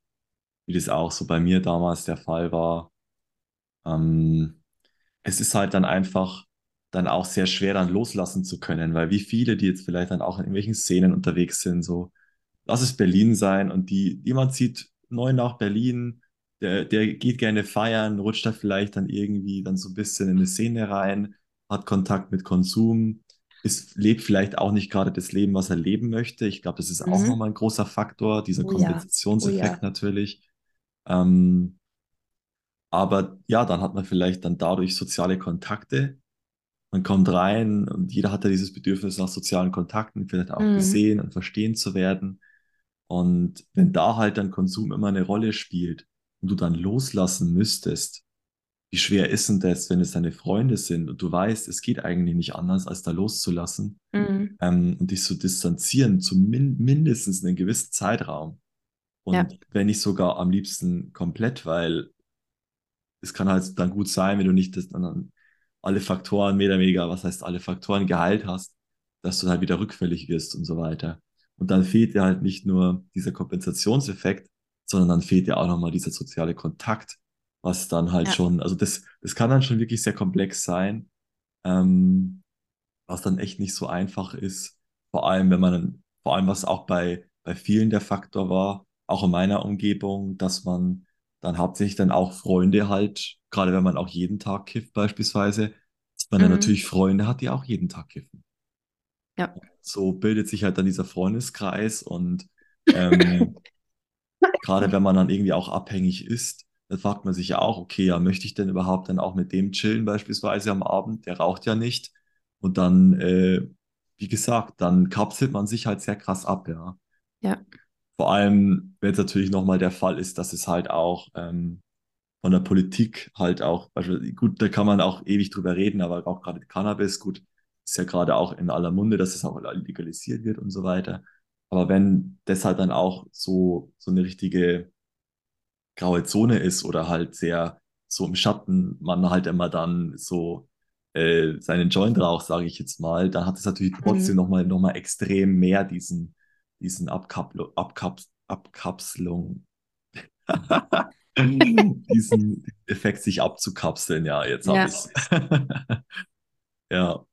wie das auch so bei mir damals der Fall war. Ähm, es ist halt dann einfach dann auch sehr schwer dann loslassen zu können, weil wie viele, die jetzt vielleicht dann auch in irgendwelchen Szenen unterwegs sind, so, lass es Berlin sein und die, jemand zieht neu nach Berlin, der, der geht gerne feiern, rutscht da vielleicht dann irgendwie dann so ein bisschen in eine Szene rein, hat Kontakt mit Konsum, ist, lebt vielleicht auch nicht gerade das Leben, was er leben möchte. Ich glaube, das ist mhm. auch nochmal ein großer Faktor, dieser oh, Kompensationseffekt ja. oh, ja. natürlich. Ähm, aber ja, dann hat man vielleicht dann dadurch soziale Kontakte. Man kommt rein und jeder hat ja dieses Bedürfnis nach sozialen Kontakten, vielleicht auch mhm. gesehen und verstehen zu werden. Und wenn da halt dann Konsum immer eine Rolle spielt und du dann loslassen müsstest, wie schwer ist denn das, wenn es deine Freunde sind und du weißt, es geht eigentlich nicht anders, als da loszulassen mhm. ähm, und dich zu distanzieren, zu min mindestens einen gewissen Zeitraum. Und ja. wenn nicht sogar am liebsten komplett, weil es kann halt dann gut sein, wenn du nicht das dann alle Faktoren mehr oder weniger, was heißt alle Faktoren geheilt hast, dass du halt wieder rückfällig wirst und so weiter. Und dann fehlt dir halt nicht nur dieser Kompensationseffekt, sondern dann fehlt dir auch nochmal dieser soziale Kontakt, was dann halt ja. schon, also das, das kann dann schon wirklich sehr komplex sein, ähm, was dann echt nicht so einfach ist. Vor allem, wenn man, vor allem was auch bei, bei vielen der Faktor war, auch in meiner Umgebung, dass man dann hauptsächlich dann auch Freunde halt, gerade wenn man auch jeden Tag kifft beispielsweise, dass man mhm. dann natürlich Freunde hat, die auch jeden Tag kiffen. Ja. So bildet sich halt dann dieser Freundeskreis und ähm, gerade wenn man dann irgendwie auch abhängig ist, dann fragt man sich ja auch, okay, ja, möchte ich denn überhaupt dann auch mit dem chillen beispielsweise am Abend? Der raucht ja nicht. Und dann, äh, wie gesagt, dann kapselt man sich halt sehr krass ab, ja. Ja. Vor allem, wenn es natürlich nochmal der Fall ist, dass es halt auch ähm, von der Politik halt auch, gut, da kann man auch ewig drüber reden, aber auch gerade Cannabis, gut, ist ja gerade auch in aller Munde, dass es auch legalisiert wird und so weiter. Aber wenn das halt dann auch so, so eine richtige graue Zone ist oder halt sehr so im Schatten, man halt immer dann so äh, seinen Joint raucht, sage ich jetzt mal, dann hat es natürlich trotzdem mhm. nochmal noch mal extrem mehr diesen, diesen Abkapl Abkap Abkapselung, diesen Effekt sich abzukapseln, ja, jetzt habe ja. ich Ja,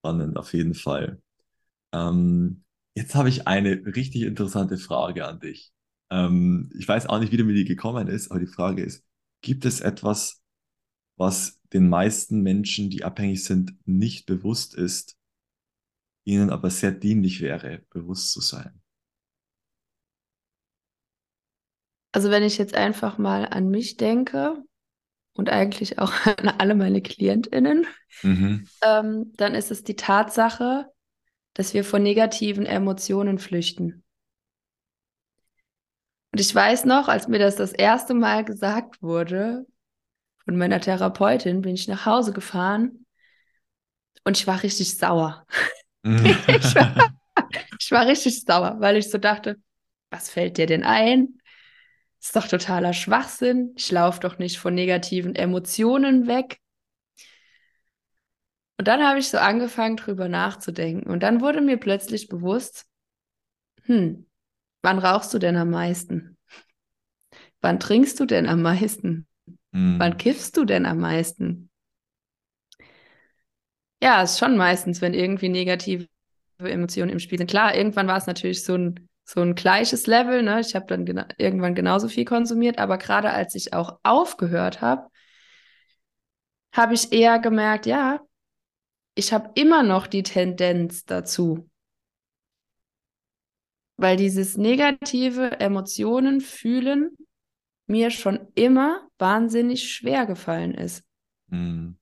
spannend auf jeden Fall. Ähm, jetzt habe ich eine richtig interessante Frage an dich. Ähm, ich weiß auch nicht, wie du mit die gekommen ist, aber die Frage ist, gibt es etwas, was den meisten Menschen, die abhängig sind, nicht bewusst ist, ihnen aber sehr dienlich wäre, bewusst zu sein? Also wenn ich jetzt einfach mal an mich denke und eigentlich auch an alle meine Klientinnen, mhm. ähm, dann ist es die Tatsache, dass wir vor negativen Emotionen flüchten. Und ich weiß noch, als mir das das erste Mal gesagt wurde von meiner Therapeutin, bin ich nach Hause gefahren und ich war richtig sauer. ich, war, ich war richtig sauer, weil ich so dachte, was fällt dir denn ein? Ist doch totaler Schwachsinn. Ich laufe doch nicht von negativen Emotionen weg. Und dann habe ich so angefangen, drüber nachzudenken. Und dann wurde mir plötzlich bewusst, hm, wann rauchst du denn am meisten? Wann trinkst du denn am meisten? Hm. Wann kiffst du denn am meisten? Ja, ist schon meistens, wenn irgendwie negative Emotionen im Spiel sind. Klar, irgendwann war es natürlich so ein, so ein gleiches Level. Ne? Ich habe dann gena irgendwann genauso viel konsumiert, aber gerade als ich auch aufgehört habe, habe ich eher gemerkt, ja, ich habe immer noch die Tendenz dazu. Weil dieses negative Emotionen fühlen mir schon immer wahnsinnig schwer gefallen ist. Mhm.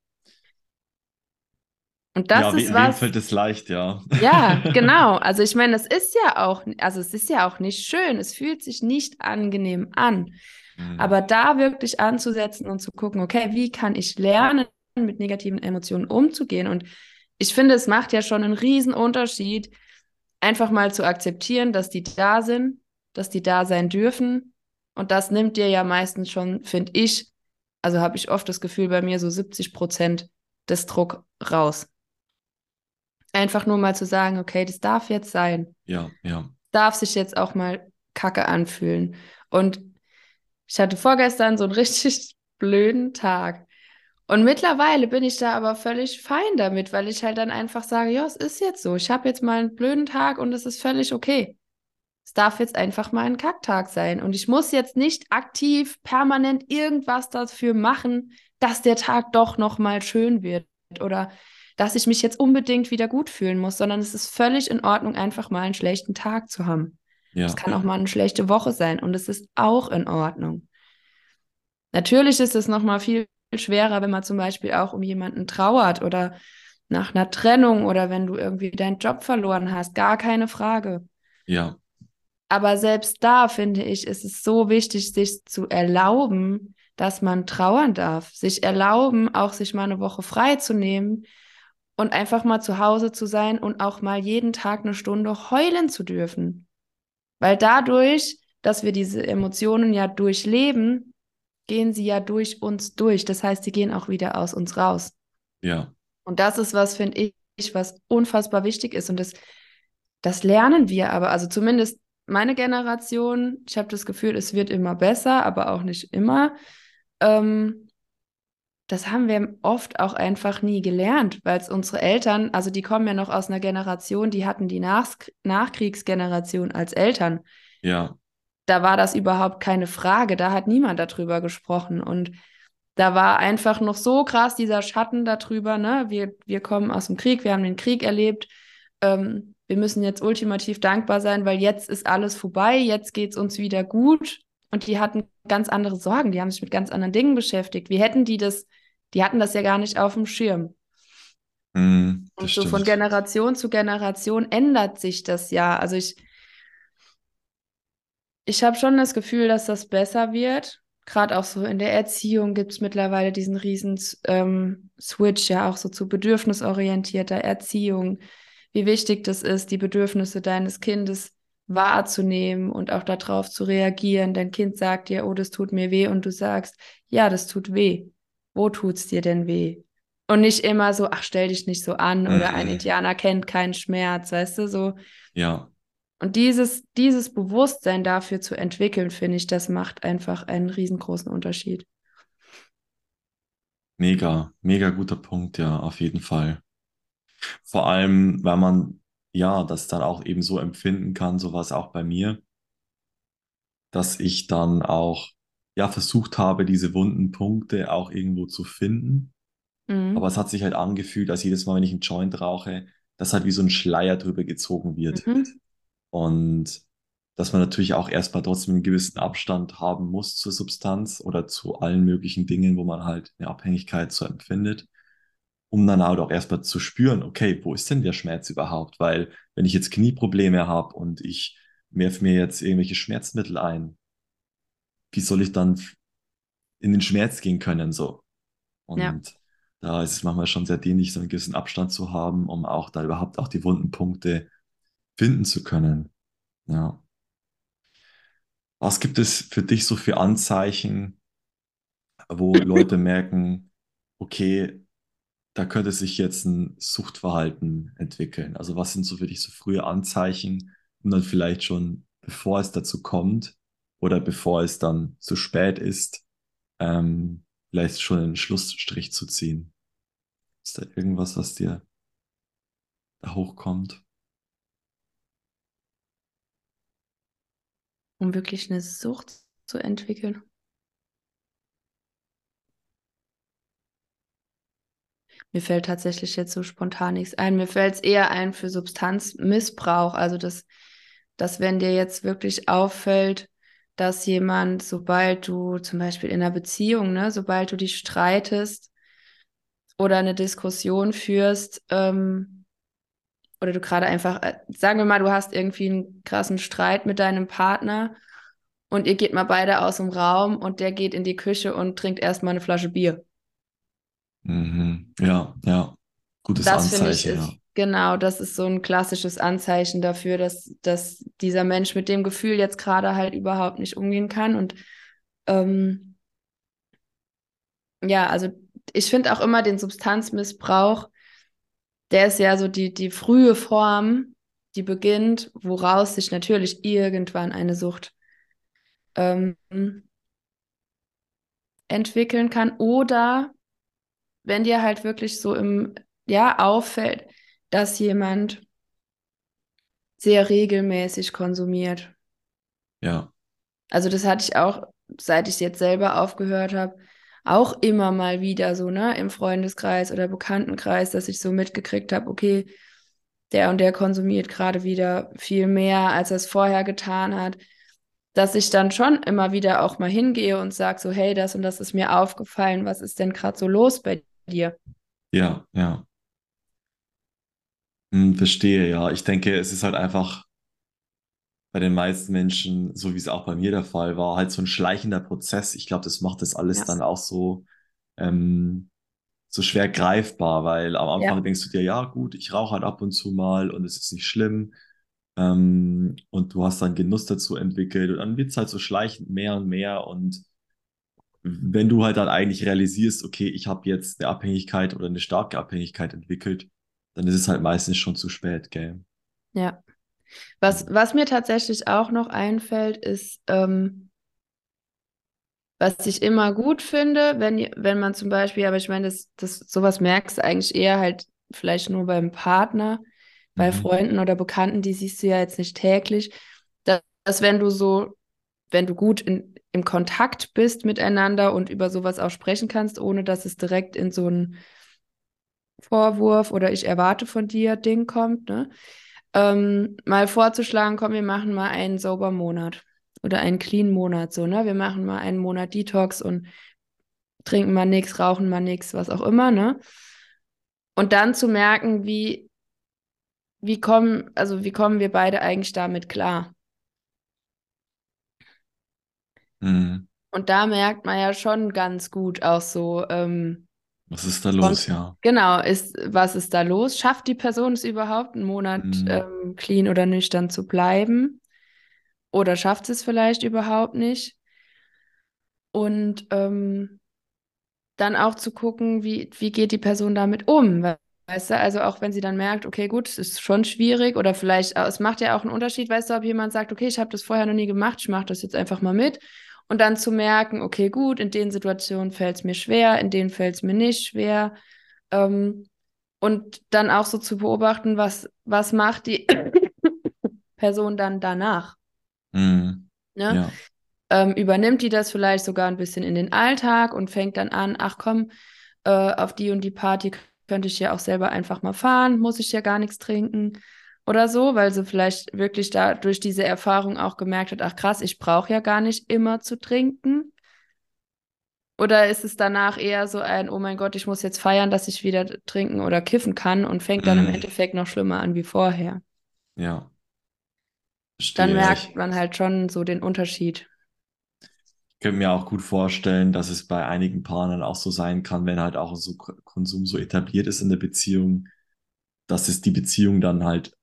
Und das ja, ist we was. fällt es leicht, ja. Ja, genau. Also ich meine, es ist ja auch, also es ist ja auch nicht schön. Es fühlt sich nicht angenehm an. Mhm. Aber da wirklich anzusetzen und zu gucken, okay, wie kann ich lernen, mit negativen Emotionen umzugehen? Und ich finde, es macht ja schon einen riesen Unterschied, einfach mal zu akzeptieren, dass die da sind, dass die da sein dürfen. Und das nimmt dir ja meistens schon, finde ich, also habe ich oft das Gefühl bei mir, so 70 Prozent des Druck raus. Einfach nur mal zu sagen, okay, das darf jetzt sein. Ja, ja. Darf sich jetzt auch mal kacke anfühlen. Und ich hatte vorgestern so einen richtig blöden Tag. Und mittlerweile bin ich da aber völlig fein damit, weil ich halt dann einfach sage, ja, es ist jetzt so. Ich habe jetzt mal einen blöden Tag und es ist völlig okay. Es darf jetzt einfach mal ein Kacktag sein. Und ich muss jetzt nicht aktiv, permanent irgendwas dafür machen, dass der Tag doch noch mal schön wird oder dass ich mich jetzt unbedingt wieder gut fühlen muss, sondern es ist völlig in Ordnung, einfach mal einen schlechten Tag zu haben. Ja. Es kann auch mal eine schlechte Woche sein und es ist auch in Ordnung. Natürlich ist es noch mal viel schwerer, wenn man zum Beispiel auch um jemanden trauert oder nach einer Trennung oder wenn du irgendwie deinen Job verloren hast. Gar keine Frage. Ja. Aber selbst da finde ich, ist es so wichtig, sich zu erlauben, dass man trauern darf. Sich erlauben, auch sich mal eine Woche frei zu nehmen und einfach mal zu Hause zu sein und auch mal jeden Tag eine Stunde heulen zu dürfen. Weil dadurch, dass wir diese Emotionen ja durchleben, gehen sie ja durch uns durch. Das heißt, sie gehen auch wieder aus uns raus. Ja. Und das ist was, finde ich, was unfassbar wichtig ist. Und das, das lernen wir aber, also zumindest meine Generation, ich habe das Gefühl, es wird immer besser, aber auch nicht immer. Ähm, das haben wir oft auch einfach nie gelernt, weil es unsere Eltern, also die kommen ja noch aus einer Generation, die hatten die Nach Nachkriegsgeneration als Eltern. Ja da war das überhaupt keine Frage. Da hat niemand darüber gesprochen. Und da war einfach noch so krass dieser Schatten darüber. Ne? Wir, wir kommen aus dem Krieg, wir haben den Krieg erlebt. Ähm, wir müssen jetzt ultimativ dankbar sein, weil jetzt ist alles vorbei, jetzt geht es uns wieder gut. Und die hatten ganz andere Sorgen, die haben sich mit ganz anderen Dingen beschäftigt. Wie hätten die das, die hatten das ja gar nicht auf dem Schirm. Mm, und so stimmt. von Generation zu Generation ändert sich das ja. Also ich, ich habe schon das Gefühl, dass das besser wird. Gerade auch so in der Erziehung gibt es mittlerweile diesen riesen ähm, Switch ja auch so zu bedürfnisorientierter Erziehung. Wie wichtig das ist, die Bedürfnisse deines Kindes wahrzunehmen und auch darauf zu reagieren. Dein Kind sagt dir, oh, das tut mir weh und du sagst, ja, das tut weh. Wo tut's dir denn weh? Und nicht immer so, ach, stell dich nicht so an oder ein mhm. Indianer kennt keinen Schmerz, weißt du, so. Ja. Und dieses, dieses Bewusstsein dafür zu entwickeln, finde ich, das macht einfach einen riesengroßen Unterschied. Mega, mega guter Punkt, ja, auf jeden Fall. Vor allem, weil man ja das dann auch eben so empfinden kann, so war es auch bei mir, dass ich dann auch ja versucht habe, diese wunden Punkte auch irgendwo zu finden. Mhm. Aber es hat sich halt angefühlt, dass jedes Mal, wenn ich einen Joint rauche, dass halt wie so ein Schleier drüber gezogen wird. Mhm. Und dass man natürlich auch erstmal trotzdem einen gewissen Abstand haben muss zur Substanz oder zu allen möglichen Dingen, wo man halt eine Abhängigkeit so empfindet, um dann halt auch erstmal zu spüren, okay, wo ist denn der Schmerz überhaupt? Weil wenn ich jetzt Knieprobleme habe und ich werfe mir jetzt irgendwelche Schmerzmittel ein, wie soll ich dann in den Schmerz gehen können so? Und ja. da ist es manchmal schon sehr dienlich, so einen gewissen Abstand zu haben, um auch da überhaupt auch die wunden Punkte finden zu können. Ja. Was gibt es für dich so für Anzeichen, wo Leute merken, okay, da könnte sich jetzt ein Suchtverhalten entwickeln? Also was sind so für dich so frühe Anzeichen, um dann vielleicht schon, bevor es dazu kommt oder bevor es dann zu spät ist, ähm, vielleicht schon einen Schlussstrich zu ziehen? Ist da irgendwas, was dir da hochkommt? um wirklich eine Sucht zu entwickeln? Mir fällt tatsächlich jetzt so spontan nichts ein. Mir fällt es eher ein für Substanzmissbrauch. Also, dass, dass wenn dir jetzt wirklich auffällt, dass jemand, sobald du zum Beispiel in einer Beziehung, ne, sobald du dich streitest oder eine Diskussion führst, ähm, oder du gerade einfach, äh, sagen wir mal, du hast irgendwie einen krassen Streit mit deinem Partner und ihr geht mal beide aus dem Raum und der geht in die Küche und trinkt erstmal eine Flasche Bier. Mhm. Ja, ja. Gutes Das ich Anzeichen, ist, ja. genau, das ist so ein klassisches Anzeichen dafür, dass, dass dieser Mensch mit dem Gefühl jetzt gerade halt überhaupt nicht umgehen kann. Und ähm, ja, also ich finde auch immer den Substanzmissbrauch, der ist ja so die, die frühe Form, die beginnt, woraus sich natürlich irgendwann eine Sucht ähm, entwickeln kann. Oder wenn dir halt wirklich so im, ja, auffällt, dass jemand sehr regelmäßig konsumiert. Ja, Also das hatte ich auch, seit ich jetzt selber aufgehört habe, auch immer mal wieder so, ne, im Freundeskreis oder Bekanntenkreis, dass ich so mitgekriegt habe, okay, der und der konsumiert gerade wieder viel mehr, als er es vorher getan hat, dass ich dann schon immer wieder auch mal hingehe und sage so, hey, das und das ist mir aufgefallen, was ist denn gerade so los bei dir? ja, ja. Hm, verstehe, ja. Ich denke, es ist halt einfach bei den meisten Menschen, so wie es auch bei mir der Fall war, halt so ein schleichender Prozess. Ich glaube, das macht das alles Ja. dann auch so, ähm, so schwer greifbar, weil am Anfang Ja. denkst du dir, ja, gut, ich rauche halt ab und zu mal und es ist nicht schlimm. Ähm, und du hast dann Genuss dazu entwickelt und dann wird es halt so schleichend mehr und mehr und wenn du halt dann eigentlich realisierst, okay, ich habe jetzt eine Abhängigkeit oder eine starke Abhängigkeit entwickelt, dann ist es halt meistens schon zu spät, gell? Ja. Was, was mir tatsächlich auch noch einfällt, ist, ähm, was ich immer gut finde, wenn, wenn man zum Beispiel, aber ich meine, das, das, sowas merkst du eigentlich eher halt vielleicht nur beim Partner, bei Mhm. Freunden oder Bekannten, die siehst du ja jetzt nicht täglich, dass, dass wenn du so, wenn du gut in, im Kontakt bist miteinander und über sowas auch sprechen kannst, ohne dass es direkt in so ein Vorwurf oder ich erwarte von dir Ding kommt, ne? Ähm, mal vorzuschlagen, komm, wir machen mal einen sauber Monat oder einen clean Monat, so, ne? Wir machen mal einen Monat Detox und trinken mal nichts, rauchen mal nichts, was auch immer, ne? Und dann zu merken, wie, wie kommen, also wie kommen wir beide eigentlich damit klar? Mhm. Und da merkt man ja schon ganz gut auch so, ähm, Was ist da los, ja? genau, ist, was ist da los? Schafft die Person es überhaupt, einen Monat Mhm. ähm, clean oder nüchtern zu bleiben? Oder schafft es vielleicht überhaupt nicht? Und ähm, dann auch zu gucken, wie, wie geht die Person damit um? We- Weißt du, also auch wenn sie dann merkt, okay, gut, es ist schon schwierig oder vielleicht, äh, es macht ja auch einen Unterschied, weißt du, ob jemand sagt, okay, ich habe das vorher noch nie gemacht, ich mache das jetzt einfach mal mit. Und dann zu merken, okay, gut, in den Situationen fällt es mir schwer, in denen fällt es mir nicht schwer. Ähm, und dann auch so zu beobachten, was, was macht die Person dann danach? Mhm. Ne? Ja. ähm, übernimmt die das vielleicht sogar ein bisschen in den Alltag und fängt dann an, ach komm, äh, auf die und die Party könnte ich ja auch selber einfach mal fahren, muss ich ja gar nichts trinken oder so, weil sie vielleicht wirklich da durch diese Erfahrung auch gemerkt hat, ach krass, ich brauche ja gar nicht immer zu trinken. Oder ist es danach eher so ein, oh mein Gott, ich muss jetzt feiern, dass ich wieder trinken oder kiffen kann und fängt dann im Mm. Endeffekt noch schlimmer an wie vorher. Ja. Dann Verstehe. merkt Ich man halt schon so den Unterschied. Könnte mir auch gut vorstellen, dass es bei einigen Paaren dann auch so sein kann, wenn halt auch so Konsum so etabliert ist in der Beziehung, dass es die Beziehung dann halt,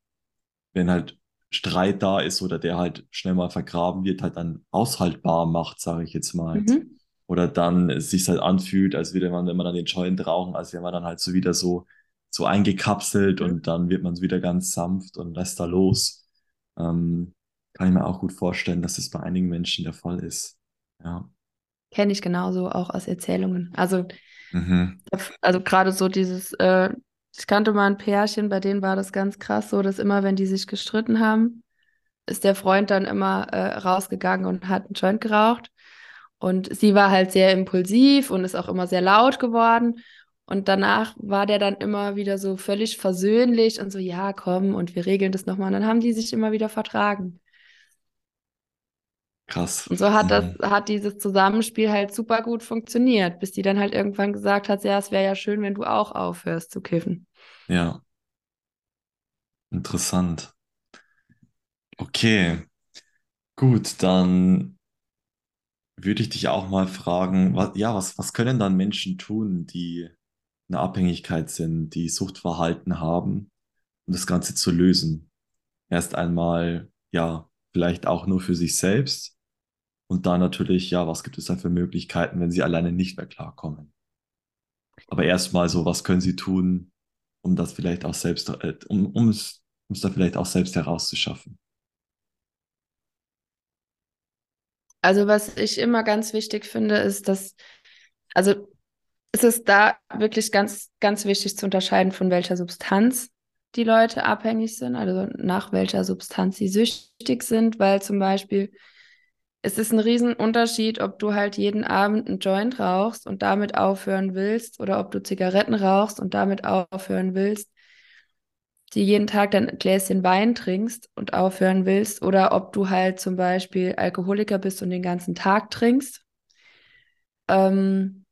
wenn halt Streit da ist oder der halt schnell mal vergraben wird, halt dann aushaltbar macht, sage ich jetzt mal. Mhm. Oder dann es sich halt anfühlt, als würde man immer dann den Joint rauchen, als wäre man dann halt so wieder so, so eingekapselt Mhm. und dann wird man so wieder ganz sanft und lässt da los. Ähm, kann ich mir auch gut vorstellen, dass das bei einigen Menschen der Fall ist. Ja. Kenne ich genauso auch aus Erzählungen. Also Mhm. Also gerade so dieses, äh, ich kannte mal ein Pärchen, bei denen war das ganz krass, so dass immer, wenn die sich gestritten haben, ist der Freund dann immer äh, rausgegangen und hat einen Joint geraucht. Und sie war halt sehr impulsiv und ist auch immer sehr laut geworden. Und danach war der dann immer wieder so völlig versöhnlich und so, ja, komm, und wir regeln das nochmal. Und dann haben die sich immer wieder vertragen. Krass. Und so hat das, Mhm. hat dieses Zusammenspiel halt super gut funktioniert, bis die dann halt irgendwann gesagt hat, ja, es wäre ja schön, wenn du auch aufhörst zu kiffen. Ja, interessant. Okay, gut, dann würde ich dich auch mal fragen, was, ja, was, was können dann Menschen tun, die in einer Abhängigkeit sind, die Suchtverhalten haben, um das Ganze zu lösen? Erst einmal, ja, vielleicht auch nur für sich selbst und dann natürlich, ja, was gibt es da für Möglichkeiten, wenn sie alleine nicht mehr klarkommen? Aber erstmal so, was können sie tun, um das vielleicht auch selbst, äh, um, um es, um es da vielleicht auch selbst herauszuschaffen? Also was ich immer ganz wichtig finde, ist, dass, also es ist da wirklich ganz, ganz wichtig zu unterscheiden, von welcher Substanz die Leute abhängig sind, also nach welcher Substanz sie süchtig sind, weil zum Beispiel es ist ein Riesenunterschied, ob du halt jeden Abend einen Joint rauchst und damit aufhören willst oder ob du Zigaretten rauchst und damit aufhören willst, die jeden Tag dann ein Gläschen Wein trinkst und aufhören willst oder ob du halt zum Beispiel Alkoholiker bist und den ganzen Tag trinkst. Ähm,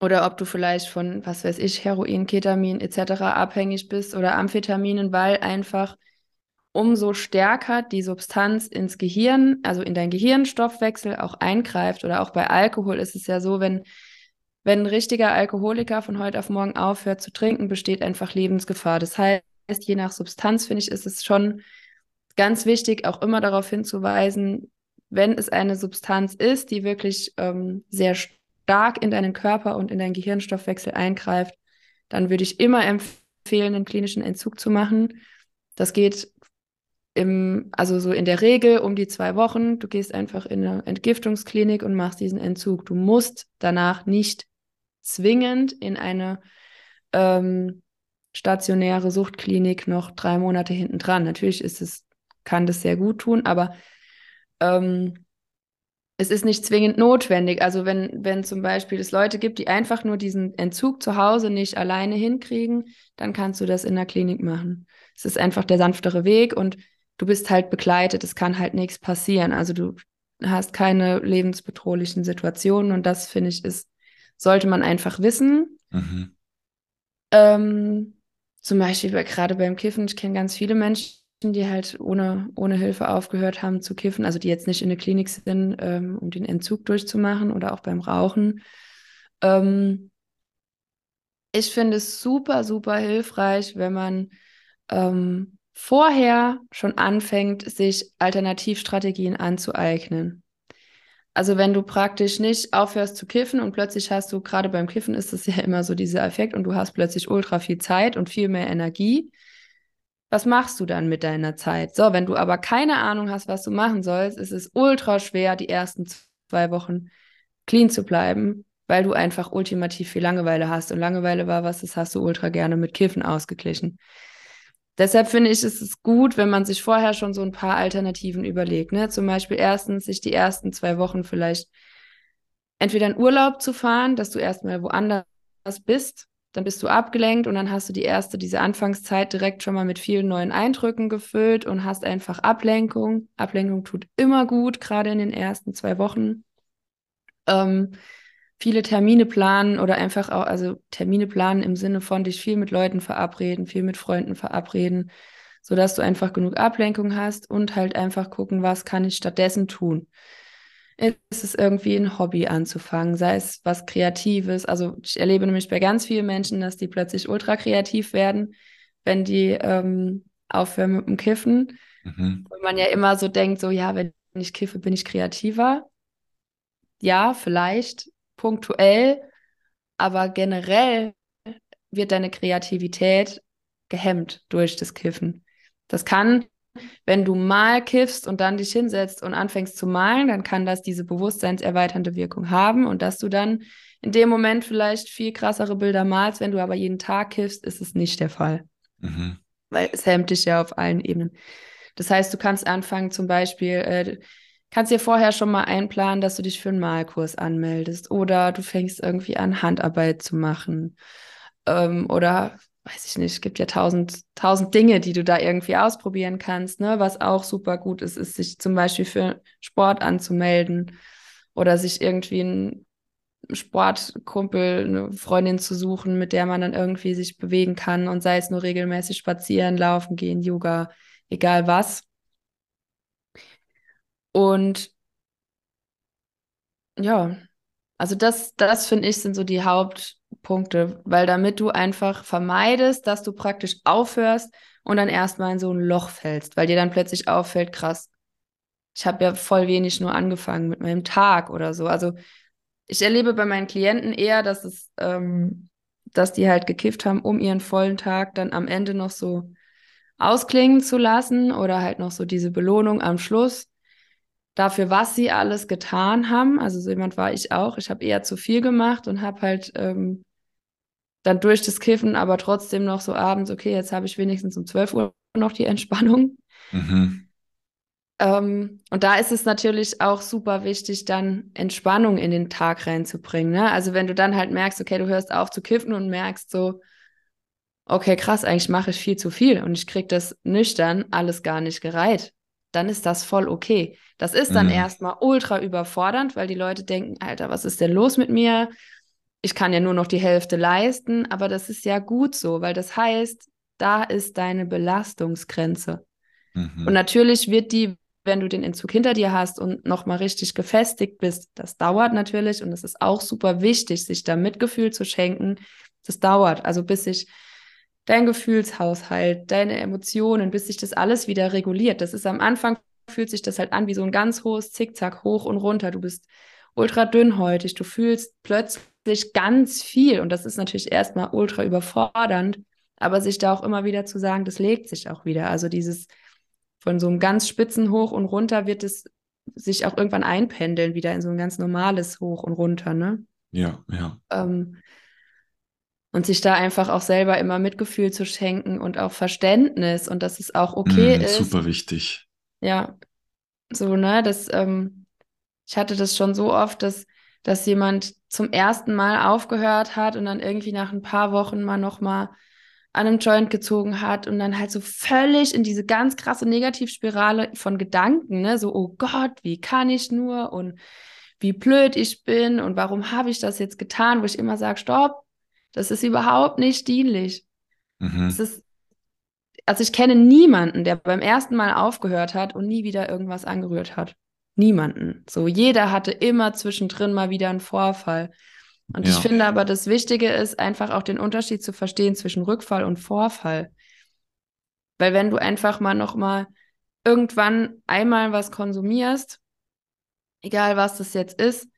oder ob du vielleicht von, was weiß ich, Heroin, Ketamin etc. abhängig bist oder Amphetaminen, weil einfach umso stärker die Substanz ins Gehirn, also in deinen Gehirnstoffwechsel auch eingreift. Oder auch bei Alkohol ist es ja so, wenn, wenn ein richtiger Alkoholiker von heute auf morgen aufhört zu trinken, besteht einfach Lebensgefahr. Das heißt, je nach Substanz, finde ich, ist es schon ganz wichtig, auch immer darauf hinzuweisen, wenn es eine Substanz ist, die wirklich ähm, sehr stark in deinen Körper und in deinen Gehirnstoffwechsel eingreift, dann würde ich immer empfehlen, einen klinischen Entzug zu machen. Das geht im, also so in der Regel um die zwei Wochen. Du gehst einfach in eine Entgiftungsklinik und machst diesen Entzug. Du musst danach nicht zwingend in eine ähm, stationäre Suchtklinik noch drei Monate hinten dran. Natürlich ist es, kann das sehr gut tun, aber ähm, es ist nicht zwingend notwendig. Also wenn, wenn zum Beispiel es Leute gibt, die einfach nur diesen Entzug zu Hause nicht alleine hinkriegen, dann kannst du das in der Klinik machen. Es ist einfach der sanftere Weg und du bist halt begleitet, es kann halt nichts passieren. Also du hast keine lebensbedrohlichen Situationen und das finde ich ist, sollte man einfach wissen. Mhm. Ähm, zum Beispiel gerade beim Kiffen, ich kenne ganz viele Menschen, die halt ohne, ohne Hilfe aufgehört haben zu kiffen, also die jetzt nicht in der Klinik sind, ähm, um den Entzug durchzumachen oder auch beim Rauchen. Ähm, ich finde es super, super hilfreich, wenn man ähm, vorher schon anfängt, sich Alternativstrategien anzueignen. Also wenn du praktisch nicht aufhörst zu kiffen und plötzlich hast du, gerade beim Kiffen ist es ja immer so dieser Effekt und du hast plötzlich ultra viel Zeit und viel mehr Energie. Was machst du dann mit deiner Zeit? So, wenn du aber keine Ahnung hast, was du machen sollst, ist es ultra schwer, die ersten zwei Wochen clean zu bleiben, weil du einfach ultimativ viel Langeweile hast. Und Langeweile war was, das hast du ultra gerne mit Kiffen ausgeglichen. Deshalb finde ich, ist es gut, wenn man sich vorher schon so ein paar Alternativen überlegt. Ne? Zum Beispiel erstens, sich die ersten zwei Wochen vielleicht entweder in Urlaub zu fahren, dass du erstmal woanders bist, dann bist du abgelenkt und dann hast du die erste, diese Anfangszeit direkt schon mal mit vielen neuen Eindrücken gefüllt und hast einfach Ablenkung. Ablenkung tut immer gut, gerade in den ersten zwei Wochen. Ähm, viele Termine planen oder einfach auch, also Termine planen im Sinne von dich viel mit Leuten verabreden, viel mit Freunden verabreden, sodass du einfach genug Ablenkung hast und halt einfach gucken, was kann ich stattdessen tun. Ist es irgendwie ein Hobby anzufangen, sei es was Kreatives. Also ich erlebe nämlich bei ganz vielen Menschen, dass die plötzlich ultra kreativ werden, wenn die ähm, aufhören mit dem Kiffen. Mhm. Und man ja immer so denkt, so ja, wenn ich kiffe, bin ich kreativer. Ja, vielleicht, punktuell, aber generell wird deine Kreativität gehemmt durch das Kiffen. Das kann, wenn du mal kiffst und dann dich hinsetzt und anfängst zu malen, dann kann das diese bewusstseinserweiternde Wirkung haben und dass du dann in dem Moment vielleicht viel krassere Bilder malst, wenn du aber jeden Tag kiffst, ist es nicht der Fall. Mhm. Weil es hemmt dich ja auf allen Ebenen. Das heißt, du kannst anfangen, zum Beispiel, äh, kannst dir vorher schon mal einplanen, dass du dich für einen Malkurs anmeldest oder du fängst irgendwie an, Handarbeit zu machen. Ähm, oder weiß ich nicht, es gibt ja tausend, tausend Dinge, die du da irgendwie ausprobieren kannst. Ne? Was auch super gut ist, ist, sich zum Beispiel für Sport anzumelden oder sich irgendwie einen Sportkumpel, eine Freundin zu suchen, mit der man dann irgendwie sich bewegen kann und sei es nur regelmäßig spazieren, laufen gehen, Yoga, egal was. Und ja, also das, das finde ich sind so die Hauptpunkte, weil damit du einfach vermeidest, dass du praktisch aufhörst und dann erstmal in so ein Loch fällst, weil dir dann plötzlich auffällt, krass, ich habe ja voll wenig nur angefangen mit meinem Tag oder so. Also ich erlebe bei meinen Klienten eher, dass es, ähm, dass die halt gekifft haben, um ihren vollen Tag dann am Ende noch so ausklingen zu lassen oder halt noch so diese Belohnung am Schluss dafür, was sie alles getan haben. Also so jemand war ich auch. Ich habe eher zu viel gemacht und habe halt ähm, dann durch das Kiffen, aber trotzdem noch so abends, okay, jetzt habe ich wenigstens um 12 Uhr noch die Entspannung. Mhm. Ähm, und da ist es natürlich auch super wichtig, dann Entspannung in den Tag reinzubringen. Ne? Also wenn du dann halt merkst, okay, du hörst auf zu kiffen und merkst so, okay, krass, eigentlich mache ich viel zu viel und ich kriege das nüchtern alles gar nicht gereiht, dann ist das voll okay. Das ist dann mhm. erstmal ultra überfordernd, weil die Leute denken, Alter, was ist denn los mit mir? Ich kann ja nur noch die Hälfte leisten, aber das ist ja gut so, weil das heißt, da ist deine Belastungsgrenze. Mhm. Und natürlich wird die, wenn du den Entzug hinter dir hast und nochmal richtig gefestigt bist, das dauert natürlich und es ist auch super wichtig, sich da Mitgefühl zu schenken. Das dauert, also bis sich dein Gefühlshaushalt, deine Emotionen, bis sich das alles wieder reguliert. Das ist am Anfang, fühlt sich das halt an wie so ein ganz hohes Zickzack, hoch und runter. Du bist ultra dünnhäutig, du fühlst plötzlich ganz viel und das ist natürlich erstmal ultra überfordernd, aber sich da auch immer wieder zu sagen, das legt sich auch wieder. Also dieses von so einem ganz spitzen Hoch und runter wird es sich auch irgendwann einpendeln, wieder in so ein ganz normales Hoch und runter, ne? Ja, ja. Ähm, und sich da einfach auch selber immer Mitgefühl zu schenken und auch Verständnis und dass es auch okay mm, ist. Super wichtig. Ja, so, ne, das, ähm, ich hatte das schon so oft, dass, dass jemand zum ersten Mal aufgehört hat und dann irgendwie nach ein paar Wochen mal nochmal an einem Joint gezogen hat und dann halt so völlig in diese ganz krasse Negativspirale von Gedanken, ne, so, oh Gott, wie kann ich nur und wie blöd ich bin und warum habe ich das jetzt getan, wo ich immer sage, stopp, das ist überhaupt nicht dienlich. Mhm. Ist, also ich kenne niemanden, der beim ersten Mal aufgehört hat und nie wieder irgendwas angerührt hat. Niemanden. So, jeder hatte immer zwischendrin mal wieder einen Vorfall. Und ja. ich finde aber, das Wichtige ist einfach auch den Unterschied zu verstehen zwischen Rückfall und Vorfall. Weil wenn du einfach mal noch mal irgendwann einmal was konsumierst, egal was das jetzt ist,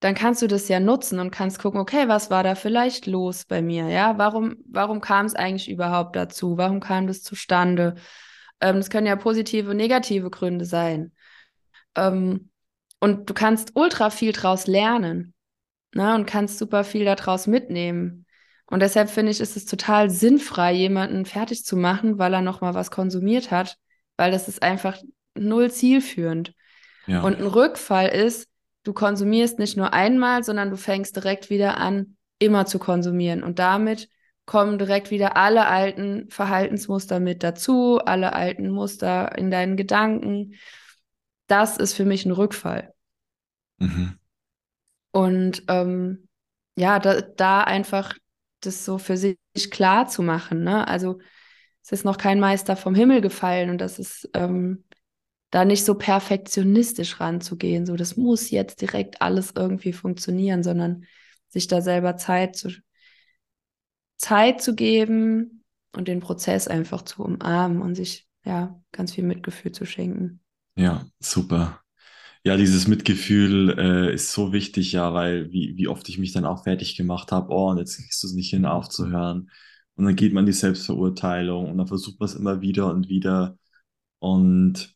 dann kannst du das ja nutzen und kannst gucken, okay, was war da vielleicht los bei mir? Ja, warum, warum kam es eigentlich überhaupt dazu? Warum kam das zustande? Ähm, das können ja positive, negative Gründe sein. Ähm, und du kannst ultra viel draus lernen ne, und kannst super viel daraus mitnehmen. Und deshalb finde ich, ist es total sinnfrei, jemanden fertig zu machen, weil er nochmal was konsumiert hat, weil das ist einfach null zielführend. Ja. Und ein Rückfall ist, du konsumierst nicht nur einmal, sondern du fängst direkt wieder an, immer zu konsumieren. Und damit kommen direkt wieder alle alten Verhaltensmuster mit dazu, alle alten Muster in deinen Gedanken. Das ist für mich ein Rückfall. Mhm. Und ähm, ja, da, da, einfach das so für sich klar zu machen. Ne? Also es ist noch kein Meister vom Himmel gefallen und das ist ähm, da nicht so perfektionistisch ranzugehen, so das muss jetzt direkt alles irgendwie funktionieren, sondern sich da selber Zeit zu, Zeit zu geben und den Prozess einfach zu umarmen und sich ja ganz viel Mitgefühl zu schenken. Ja, super. Ja, dieses Mitgefühl äh, ist so wichtig, ja, weil wie, wie oft ich mich dann auch fertig gemacht habe, oh, und jetzt kriegst du es nicht hin, aufzuhören. Und dann geht man die Selbstverurteilung und dann versucht man es immer wieder und wieder. Und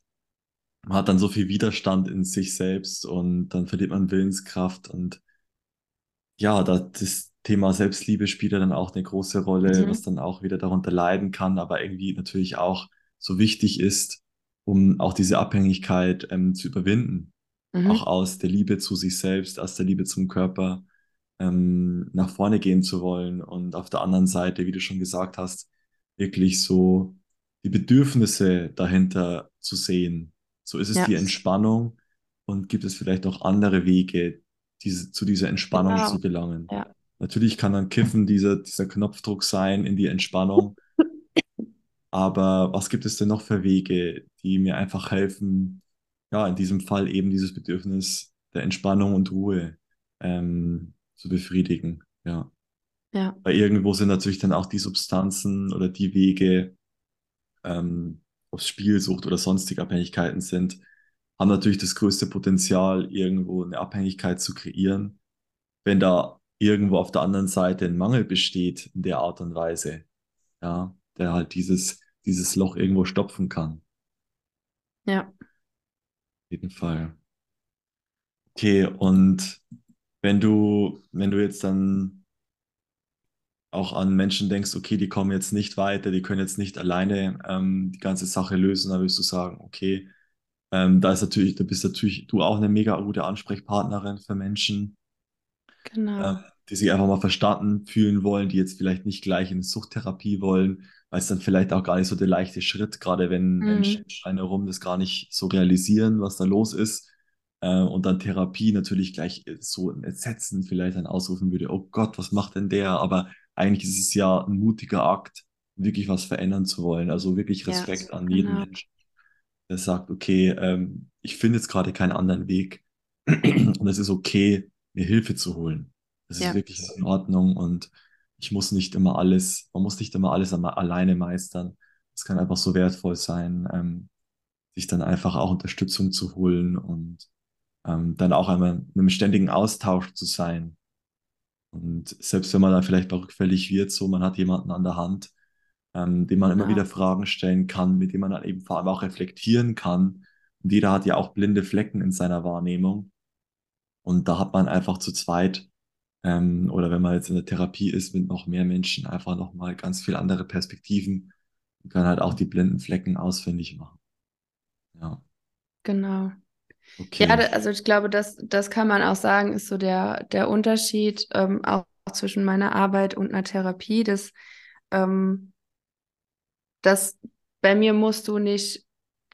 man hat dann so viel Widerstand in sich selbst und dann verliert man Willenskraft und ja, das Thema Selbstliebe spielt ja dann auch eine große Rolle, mhm. was dann auch wieder darunter leiden kann, aber irgendwie natürlich auch so wichtig ist, um auch diese Abhängigkeit ähm, zu überwinden. Mhm. Auch aus der Liebe zu sich selbst, aus der Liebe zum Körper ähm, nach vorne gehen zu wollen und auf der anderen Seite, wie du schon gesagt hast, wirklich so die Bedürfnisse dahinter zu sehen so ist es ja. die Entspannung und gibt es vielleicht auch andere Wege, diese, zu dieser Entspannung genau. zu gelangen. Ja. Natürlich kann dann Kiffen dieser, dieser Knopfdruck sein in die Entspannung. Aber was gibt es denn noch für Wege, die mir einfach helfen, ja, in diesem Fall eben dieses Bedürfnis der Entspannung und Ruhe ähm, zu befriedigen. Ja. Ja. Weil irgendwo sind natürlich dann auch die Substanzen oder die Wege, ähm, ob es Spielsucht oder sonstige Abhängigkeiten sind, haben natürlich das größte Potenzial, irgendwo eine Abhängigkeit zu kreieren. Wenn da irgendwo auf der anderen Seite ein Mangel besteht in der Art und Weise, ja, der halt dieses, dieses Loch irgendwo stopfen kann. Ja. Auf jeden Fall. Okay, und wenn du, wenn du jetzt dann auch an Menschen denkst, okay, die kommen jetzt nicht weiter, die können jetzt nicht alleine ähm, die ganze Sache lösen, dann wirst du sagen, okay, ähm, da ist natürlich, da bist natürlich du auch eine mega gute Ansprechpartnerin für Menschen, Genau. ähm, die sich einfach mal verstanden fühlen wollen, die jetzt vielleicht nicht gleich in Suchttherapie wollen, weil es dann vielleicht auch gar nicht so der leichte Schritt, gerade wenn Mhm. Menschen herum das gar nicht so realisieren, was da los ist. Äh, und dann Therapie natürlich gleich so ein Entsetzen vielleicht dann ausrufen würde, oh Gott, was macht denn der? Aber eigentlich ist es ja ein mutiger Akt, wirklich was verändern zu wollen. Also wirklich Ja, Respekt an jeden genau. Menschen, der sagt, okay, ähm, ich finde jetzt gerade keinen anderen Weg und es ist okay, mir Hilfe zu holen. Das ist Ja. wirklich in Ordnung und ich muss nicht immer alles, man muss nicht immer alles alleine meistern. Es kann einfach so wertvoll sein, ähm, sich dann einfach auch Unterstützung zu holen und ähm, dann auch einmal in einem ständigen Austausch zu sein. Und selbst wenn man dann vielleicht mal rückfällig wird, so man hat jemanden an der Hand, ähm, dem man immer Genau. wieder Fragen stellen kann, mit dem man dann eben vor allem auch reflektieren kann. Und jeder hat ja auch blinde Flecken in seiner Wahrnehmung. Und da hat man einfach zu zweit, ähm, oder wenn man jetzt in der Therapie ist mit noch mehr Menschen, einfach nochmal ganz viel andere Perspektiven und kann halt auch die blinden Flecken ausfindig machen. Ja, Genau. Okay. Ja, also ich glaube, das, das kann man auch sagen, ist so der, der Unterschied ähm, auch zwischen meiner Arbeit und einer Therapie, dass, ähm, dass bei mir musst du nicht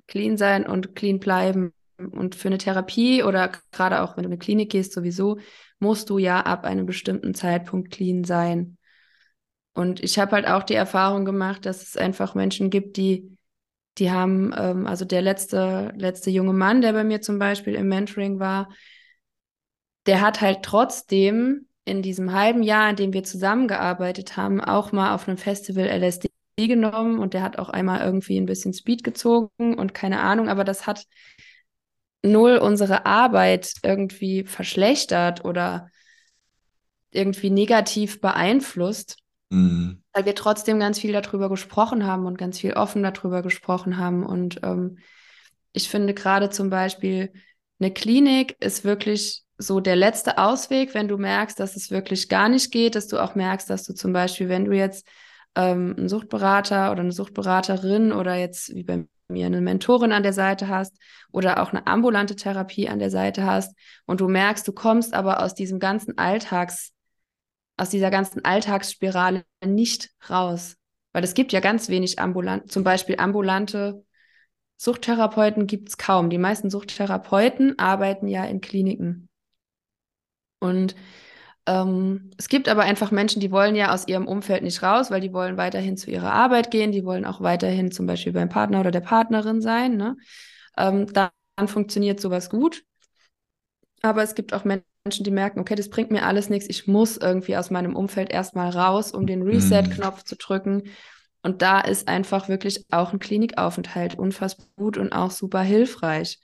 clean sein und clean bleiben. Und für eine Therapie oder gerade auch wenn du in eine Klinik gehst, sowieso, musst du ja ab einem bestimmten Zeitpunkt clean sein. Und ich habe halt auch die Erfahrung gemacht, dass es einfach Menschen gibt, die, die haben, ähm, also der letzte, letzte junge Mann, der bei mir zum Beispiel im Mentoring war, der hat halt trotzdem in diesem halben Jahr, in dem wir zusammengearbeitet haben, auch mal auf einem Festival LSD genommen und der hat auch einmal irgendwie ein bisschen Speed gezogen und keine Ahnung, aber das hat null unsere Arbeit irgendwie verschlechtert oder irgendwie negativ beeinflusst, Mhm. weil wir trotzdem ganz viel darüber gesprochen haben und ganz viel offen darüber gesprochen haben. Und ähm, ich finde gerade zum Beispiel, eine Klinik ist wirklich so der letzte Ausweg, wenn du merkst, dass es wirklich gar nicht geht, dass du auch merkst, dass du zum Beispiel, wenn du jetzt ähm, einen Suchtberater oder eine Suchtberaterin oder jetzt wie bei mir eine Mentorin an der Seite hast oder auch eine ambulante Therapie an der Seite hast und du merkst, du kommst aber aus diesem ganzen Alltags, aus dieser ganzen Alltagsspirale nicht raus. Weil es gibt ja ganz wenig ambulant, zum Beispiel ambulante Suchttherapeuten gibt es kaum. Die meisten Suchttherapeuten arbeiten ja in Kliniken. Und ähm, es gibt aber einfach Menschen, die wollen ja aus ihrem Umfeld nicht raus, weil die wollen weiterhin zu ihrer Arbeit gehen, die wollen auch weiterhin zum Beispiel beim Partner oder der Partnerin sein. Ne? Ähm, dann funktioniert sowas gut. Aber es gibt auch Menschen, die merken, okay, das bringt mir alles nichts. Ich muss irgendwie aus meinem Umfeld erstmal raus, um den Reset-Knopf zu drücken. Und da ist einfach wirklich auch ein Klinikaufenthalt unfassbar gut und auch super hilfreich.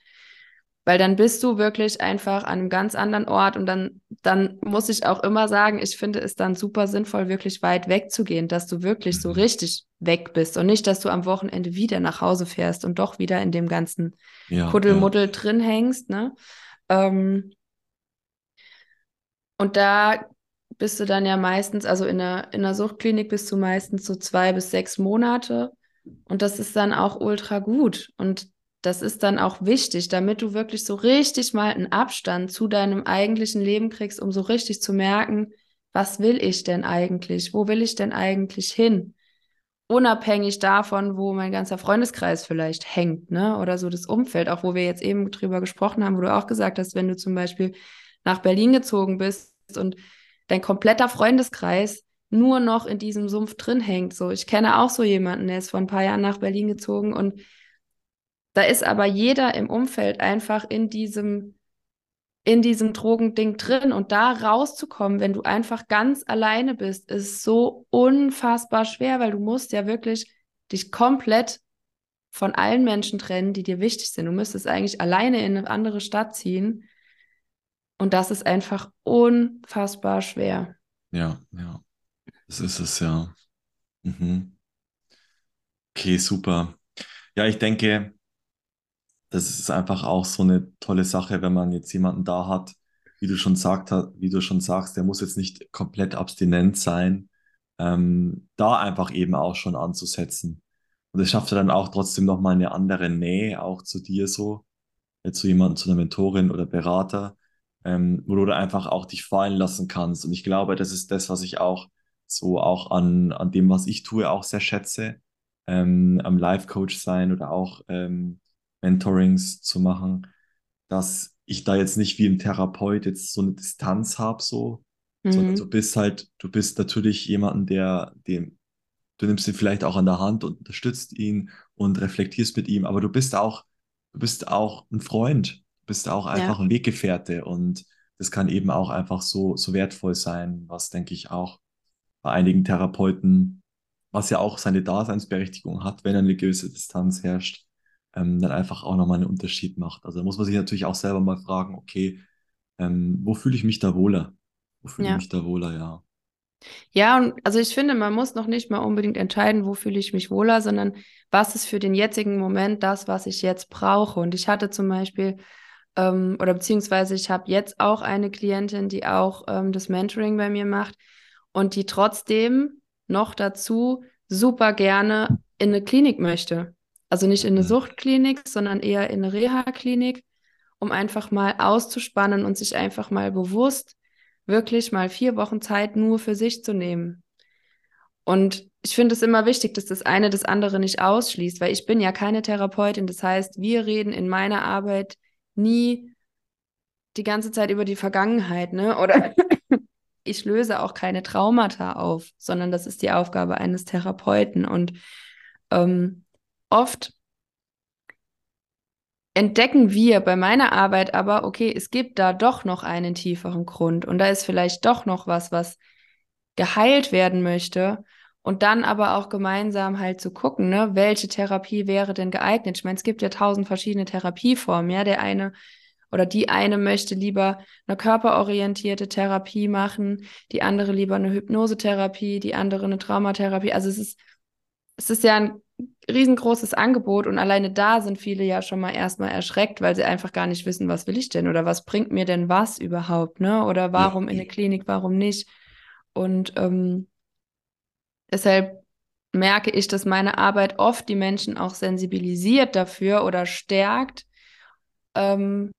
Weil dann bist du wirklich einfach an einem ganz anderen Ort und dann, dann muss ich auch immer sagen, ich finde es dann super sinnvoll, wirklich weit wegzugehen, dass du wirklich so Mhm. richtig weg bist und nicht, dass du am Wochenende wieder nach Hause fährst und doch wieder in dem ganzen Ja, ja. Kuddelmuddel drin hängst, ne? Ähm, und da bist du dann ja meistens, also in der, in der Suchtklinik bist du meistens so zwei bis sechs Monate. Und das ist dann auch ultra gut. Und das ist dann auch wichtig, damit du wirklich so richtig mal einen Abstand zu deinem eigentlichen Leben kriegst, um so richtig zu merken, was will ich denn eigentlich? Wo will ich denn eigentlich hin? Unabhängig davon, wo mein ganzer Freundeskreis vielleicht hängt, ne? Oder so das Umfeld, auch wo wir jetzt eben drüber gesprochen haben, wo du auch gesagt hast, wenn du zum Beispiel nach Berlin gezogen bist und dein kompletter Freundeskreis nur noch in diesem Sumpf drin hängt. So, ich kenne auch so jemanden, der ist vor ein paar Jahren nach Berlin gezogen und da ist aber jeder im Umfeld einfach in diesem in diesem Drogending drin und da rauszukommen, wenn du einfach ganz alleine bist, ist so unfassbar schwer, weil du musst ja wirklich dich komplett von allen Menschen trennen, die dir wichtig sind. Du müsstest eigentlich alleine in eine andere Stadt ziehen. Und das ist einfach unfassbar schwer. Ja, ja. Das ist es ja. Mhm. Okay, super. Ja, ich denke, das ist einfach auch so eine tolle Sache, wenn man jetzt jemanden da hat, wie du schon sagt, wie du schon sagst, der muss jetzt nicht komplett abstinent sein, ähm, da einfach eben auch schon anzusetzen. Und das schafft ja dann auch trotzdem nochmal eine andere Nähe auch zu dir so, zu jemandem, zu einer Mentorin oder Berater, ähm, wo du da einfach auch dich fallen lassen kannst. Und ich glaube, das ist das, was ich auch so auch an, an dem, was ich tue, auch sehr schätze, ähm, am Life-Coach sein oder auch ähm, Mentorings zu machen, dass ich da jetzt nicht wie ein Therapeut jetzt so eine Distanz habe, so, mhm. sondern du bist halt, du bist natürlich jemanden, der dem, du nimmst ihn vielleicht auch an der Hand und unterstützt ihn und reflektierst mit ihm, aber du bist auch, du bist auch ein Freund, bist auch einfach ja. ein Weggefährte und das kann eben auch einfach so, so wertvoll sein, was denke ich auch bei einigen Therapeuten, was ja auch seine Daseinsberechtigung hat, wenn eine gewisse Distanz herrscht, ähm, dann einfach auch nochmal einen Unterschied macht. Also da muss man sich natürlich auch selber mal fragen, okay, ähm, wo fühle ich mich da wohler? Wo fühle ja. ich mich da wohler, ja. Ja, und also ich finde, man muss noch nicht mal unbedingt entscheiden, wo fühle ich mich wohler, sondern was ist für den jetzigen Moment das, was ich jetzt brauche. Und ich hatte zum Beispiel, ähm, oder beziehungsweise ich habe jetzt auch eine Klientin, die auch ähm, das Mentoring bei mir macht und die trotzdem noch dazu super gerne in eine Klinik möchte. Also nicht in eine mhm. Suchtklinik, sondern eher in eine Reha-Klinik, um einfach mal auszuspannen und sich einfach mal bewusst wirklich mal vier Wochen Zeit nur für sich zu nehmen. Und ich finde es immer wichtig, dass das eine das andere nicht ausschließt, weil ich bin ja keine Therapeutin. Das heißt, wir reden in meiner Arbeit nie die ganze Zeit über die Vergangenheit, ne? Oder ich löse auch keine Traumata auf, sondern das ist die Aufgabe eines Therapeuten. Und ähm, oft entdecken wir bei meiner Arbeit aber, okay, es gibt da doch noch einen tieferen Grund und da ist vielleicht doch noch was, was geheilt werden möchte. Und dann aber auch gemeinsam halt zu gucken, ne, welche Therapie wäre denn geeignet? Ich meine, es gibt ja tausend verschiedene Therapieformen, ja. Der eine oder die eine möchte lieber eine körperorientierte Therapie machen, die andere lieber eine Hypnosetherapie, die andere eine Traumatherapie. Also es ist, es ist ja ein riesengroßes Angebot und alleine da sind viele ja schon mal erstmal erschreckt, weil sie einfach gar nicht wissen, was will ich denn oder was bringt mir denn was überhaupt, ne? Oder warum in der Klinik, warum nicht? Und ähm, deshalb merke ich, dass meine Arbeit oft die Menschen auch sensibilisiert dafür oder stärkt, ähm,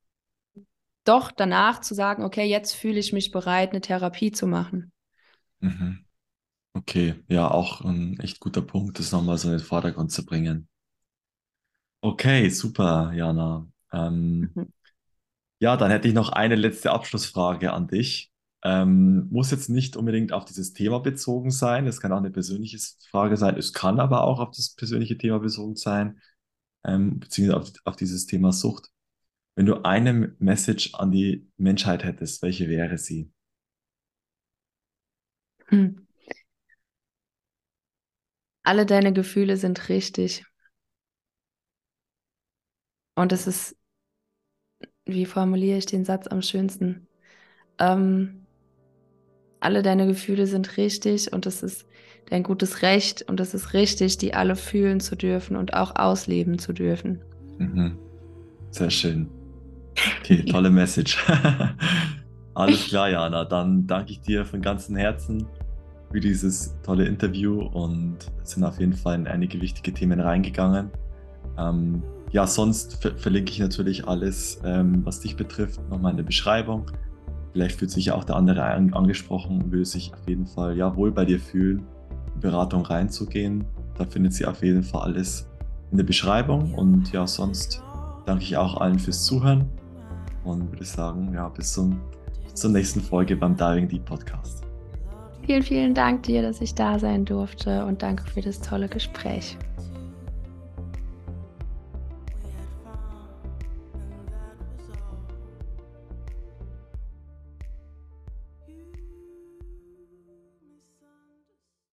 doch danach zu sagen, okay, jetzt fühle ich mich bereit, eine Therapie zu machen. Mhm. Okay, ja, auch ein echt guter Punkt, das nochmal so in den Vordergrund zu bringen. Okay, super, Jana. Ähm, Mhm. ja, dann hätte ich noch eine letzte Abschlussfrage an dich. Ähm, muss jetzt nicht unbedingt auf dieses Thema bezogen sein. Es kann auch eine persönliche Frage sein. Es kann aber auch auf das persönliche Thema bezogen sein, ähm, beziehungsweise auf, auf dieses Thema Sucht. Wenn du eine Message an die Menschheit hättest, welche wäre sie? Hm. Alle deine Gefühle sind richtig. Und es ist, wie formuliere ich den Satz am schönsten? Ähm, alle deine Gefühle sind richtig und es ist dein gutes Recht und es ist richtig, die alle fühlen zu dürfen und auch ausleben zu dürfen. Mhm. Sehr schön. Okay, tolle Message. Alles klar, Jana. Dann danke ich dir von ganzem Herzen für dieses tolle Interview und sind auf jeden Fall in einige wichtige Themen reingegangen. Ähm, ja, sonst ver verlinke ich natürlich alles, ähm, was dich betrifft, nochmal in der Beschreibung. Vielleicht fühlt sich ja auch der andere an angesprochen und will sich auf jeden Fall ja wohl bei dir fühlen, in Beratung reinzugehen. Da findet sie auf jeden Fall alles in der Beschreibung. Und ja, sonst danke ich auch allen fürs Zuhören und würde sagen, ja, bis zum, bis zur nächsten Folge beim Diving Deep Podcast. Vielen, vielen Dank dir, dass ich da sein durfte und danke für das tolle Gespräch.